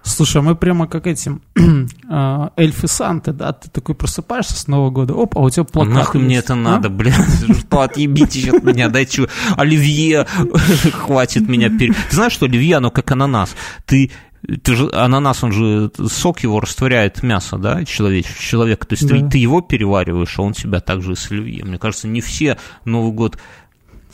А, Слушай, а мы прямо как этим э, (clears throat) эльфы Санты, да? Ты такой просыпаешься с Нового года, оп, а у тебя плакат. Нахуй мне это а? надо, блядь, (laughs) что отъебитесь от меня, дайте оливье, (laughs) хватит меня. Ты знаешь, что оливье, оно как ананас. Ты ты же, ананас, он же, сок его растворяет мясо, да, человек, человека. То есть да. ты, ты его перевариваешь, а он тебя также и с оливье. Мне кажется, не все Новый год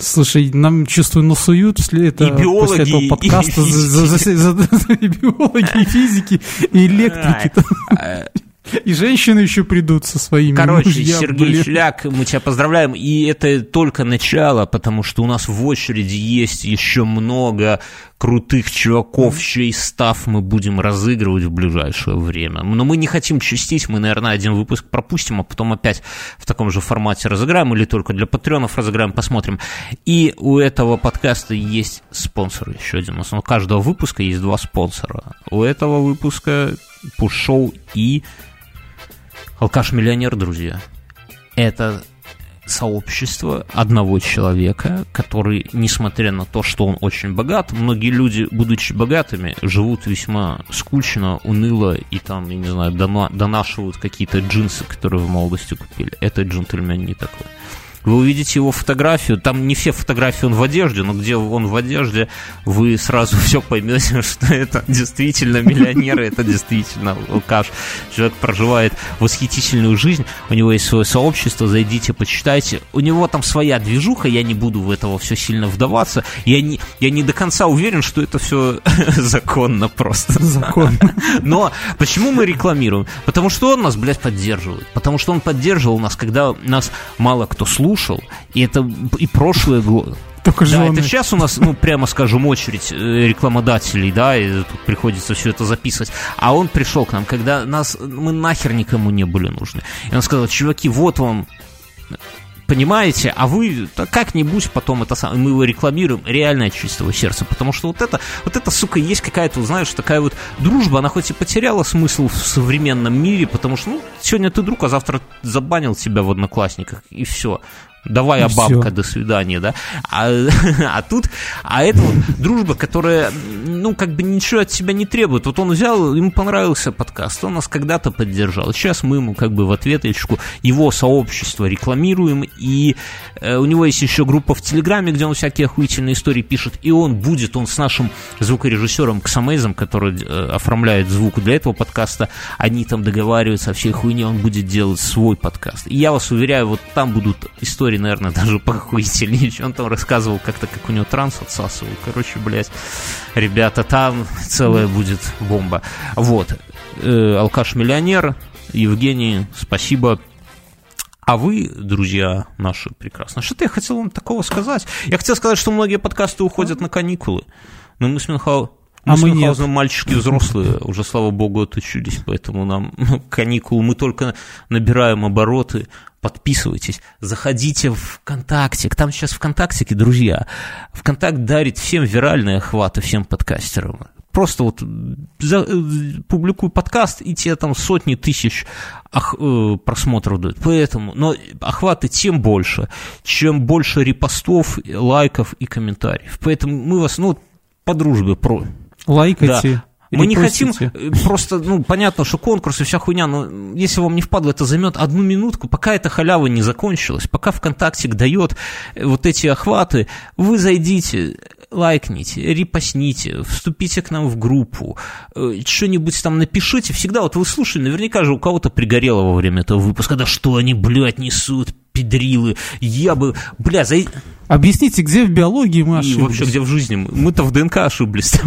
Слушай, нам, чувствую, насуют после этого, и биологи, после этого подкаста и, за, за, за, за, за, и биологи, (laughs) и физики, и электрики. И женщины еще придут со своими Короче, мужьям, Сергей блин. Шляк, мы тебя поздравляем. И это только начало, потому что у нас в очереди есть еще много крутых чуваков, mm чей став мы будем разыгрывать в ближайшее время. Но мы не хотим частить, мы, наверное, один выпуск пропустим, а потом опять в таком же формате разыграем или только для патреонов разыграем, посмотрим. И у этого подкаста есть спонсор еще один. У каждого выпуска есть два спонсора. У этого выпуска Пушоу и Алкаш-миллионер, друзья. Это сообщество одного человека, который, несмотря на то, что он очень богат, многие люди, будучи богатыми, живут весьма скучно, уныло и там, я не знаю, донашивают какие-то джинсы, которые в молодости купили. Этот джентльмен не такой. Вы увидите его фотографию, там не все фотографии он в одежде, но где он в одежде, вы сразу (laughs) все поймете, (laughs) что это действительно миллионер, это действительно алкаш. Человек проживает восхитительную жизнь, у него есть свое сообщество, зайдите, почитайте. У него там своя движуха, я не буду в этого все сильно вдаваться. Я не, я не до конца уверен, что это все (laughs) законно просто. Законно. Но почему мы рекламируем? Потому что он нас, блядь, поддерживает. Потому что он поддерживал нас, когда нас мало кто слушал, слушал, и это и прошлые годы. Только да, это сейчас у нас, ну, прямо скажем, очередь э, рекламодателей, да, и тут приходится все это записывать. А он пришел к нам, когда нас, мы нахер никому не были нужны. И он сказал, чуваки, вот вам понимаете, а вы как-нибудь потом это самое, мы его рекламируем реально от чистого сердца, потому что вот это, вот это, сука, есть какая-то, знаешь, такая вот дружба, она хоть и потеряла смысл в современном мире, потому что, ну, сегодня ты друг, а завтра забанил тебя в одноклассниках, и все. Давай, а бабка, все. до свидания, да? А, (laughs) а тут, а это вот дружба, которая, ну, как бы ничего от себя не требует. Вот он взял, ему понравился подкаст, он нас когда-то поддержал. Сейчас мы ему как бы в ответочку его сообщество рекламируем, и э, у него есть еще группа в Телеграме, где он всякие охуительные истории пишет, и он будет, он с нашим звукорежиссером Ксамейзом, который э, оформляет звук для этого подкаста, они там договариваются о всей хуйне, он будет делать свой подкаст. И я вас уверяю, вот там будут истории истории, наверное, (laughs) даже похуительнее. Он там рассказывал как-то, как у него транс отсасывал. Короче, блядь, ребята, там целая будет бомба. Вот. Э, Алкаш-миллионер. Евгений, спасибо. А вы, друзья наши прекрасные, что-то я хотел вам такого сказать. Я хотел сказать, что многие подкасты уходят на каникулы. Но мы с Мюнхгаузеном мы а мы нет. мальчики взрослые, уже, слава богу, отучились, поэтому нам (laughs) каникулы, мы только набираем обороты, подписывайтесь, заходите в ВКонтакте, там сейчас ВКонтакте, друзья, ВКонтакт дарит всем виральные охваты, всем подкастерам. Просто вот за, э, публикую подкаст, и тебе там сотни тысяч ох, э, просмотров дают. Поэтому, но охваты тем больше, чем больше репостов, лайков и комментариев. Поэтому мы вас, ну, по дружбе про, Лайкайте. Да. Мы не хотим э, просто, ну, понятно, что конкурс и вся хуйня, но если вам не впадло, это займет одну минутку, пока эта халява не закончилась, пока ВКонтакте дает э, вот эти охваты, вы зайдите, лайкните, репостните, вступите к нам в группу, э, что-нибудь там напишите. Всегда, вот вы слушали, наверняка же у кого-то пригорело во время этого выпуска, да что они, блядь, несут, педрилы, я бы, бля, за... Объясните, где в биологии мы ошиблись? И вообще, где в жизни? Мы-то в ДНК ошиблись.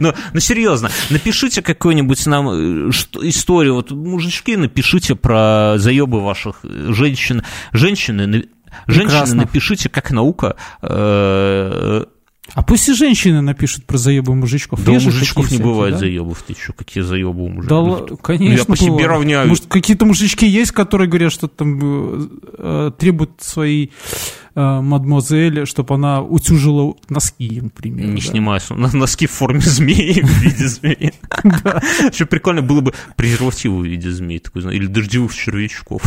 Но, но серьезно, напишите какую-нибудь нам э, историю. Вот мужички, напишите про заебы ваших женщин. Женщины, женщины напишите, как наука э, а пусть и женщины напишут про заебы мужичков. Да у мужичков не бывает да? заебов, ты что, какие заебы у мужиков? Да, конечно. Ну, я по себе бывает. равняю. Может, какие-то мужички есть, которые говорят, что там э, требуют своей э, мадемуазель, чтобы она утюжила носки, например. Не да. снимай носки в форме змеи, в виде змеи. Еще прикольно было бы презервативы в виде змеи, такой, или дождевых червячков.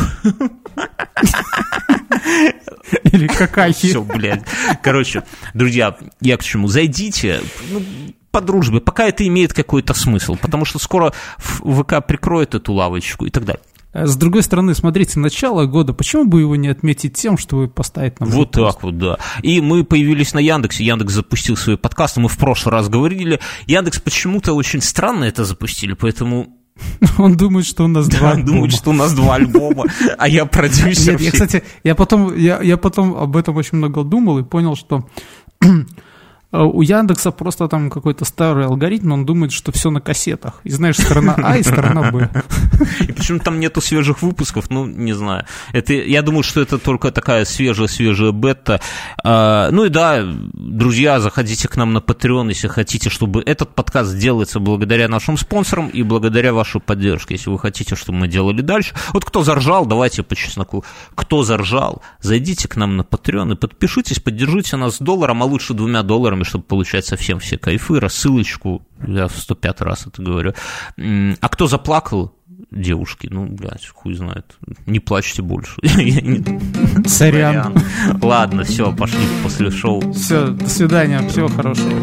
Или какахи. Все, блядь. Короче, друзья, я к чему? Зайдите, ну, по дружбе, пока это имеет какой-то смысл, потому что скоро ВК прикроет эту лавочку и так далее. А с другой стороны, смотрите, начало года, почему бы его не отметить тем, что вы поставите нам Вот так вот, да. И мы появились на Яндексе, Яндекс запустил свои подкасты, мы в прошлый раз говорили, Яндекс почему-то очень странно это запустили, поэтому (laughs) Он думает, что у нас два альбома. Он думает, что у нас два альбома, (laughs) а я продюсер. Нет, я, кстати, я потом, я, я потом об этом очень много думал и понял, что (clears throat) у Яндекса просто там какой-то старый алгоритм, он думает, что все на кассетах. И знаешь, сторона А и сторона Б. И почему там нету свежих выпусков, ну, не знаю. Это, я думаю, что это только такая свежая-свежая бета. А, ну и да, друзья, заходите к нам на Patreon, если хотите, чтобы этот подкаст делается благодаря нашим спонсорам и благодаря вашей поддержке. Если вы хотите, чтобы мы делали дальше. Вот кто заржал, давайте по чесноку. Кто заржал, зайдите к нам на Patreon и подпишитесь, поддержите нас долларом, а лучше двумя долларами рекламой, чтобы получать совсем все кайфы, рассылочку, я в 105 раз это говорю. А кто заплакал, девушки. Ну, блядь, хуй знает. Не плачьте больше. (laughs) Сорян. Ладно, все, пошли после шоу. Все, до свидания, всего хорошего.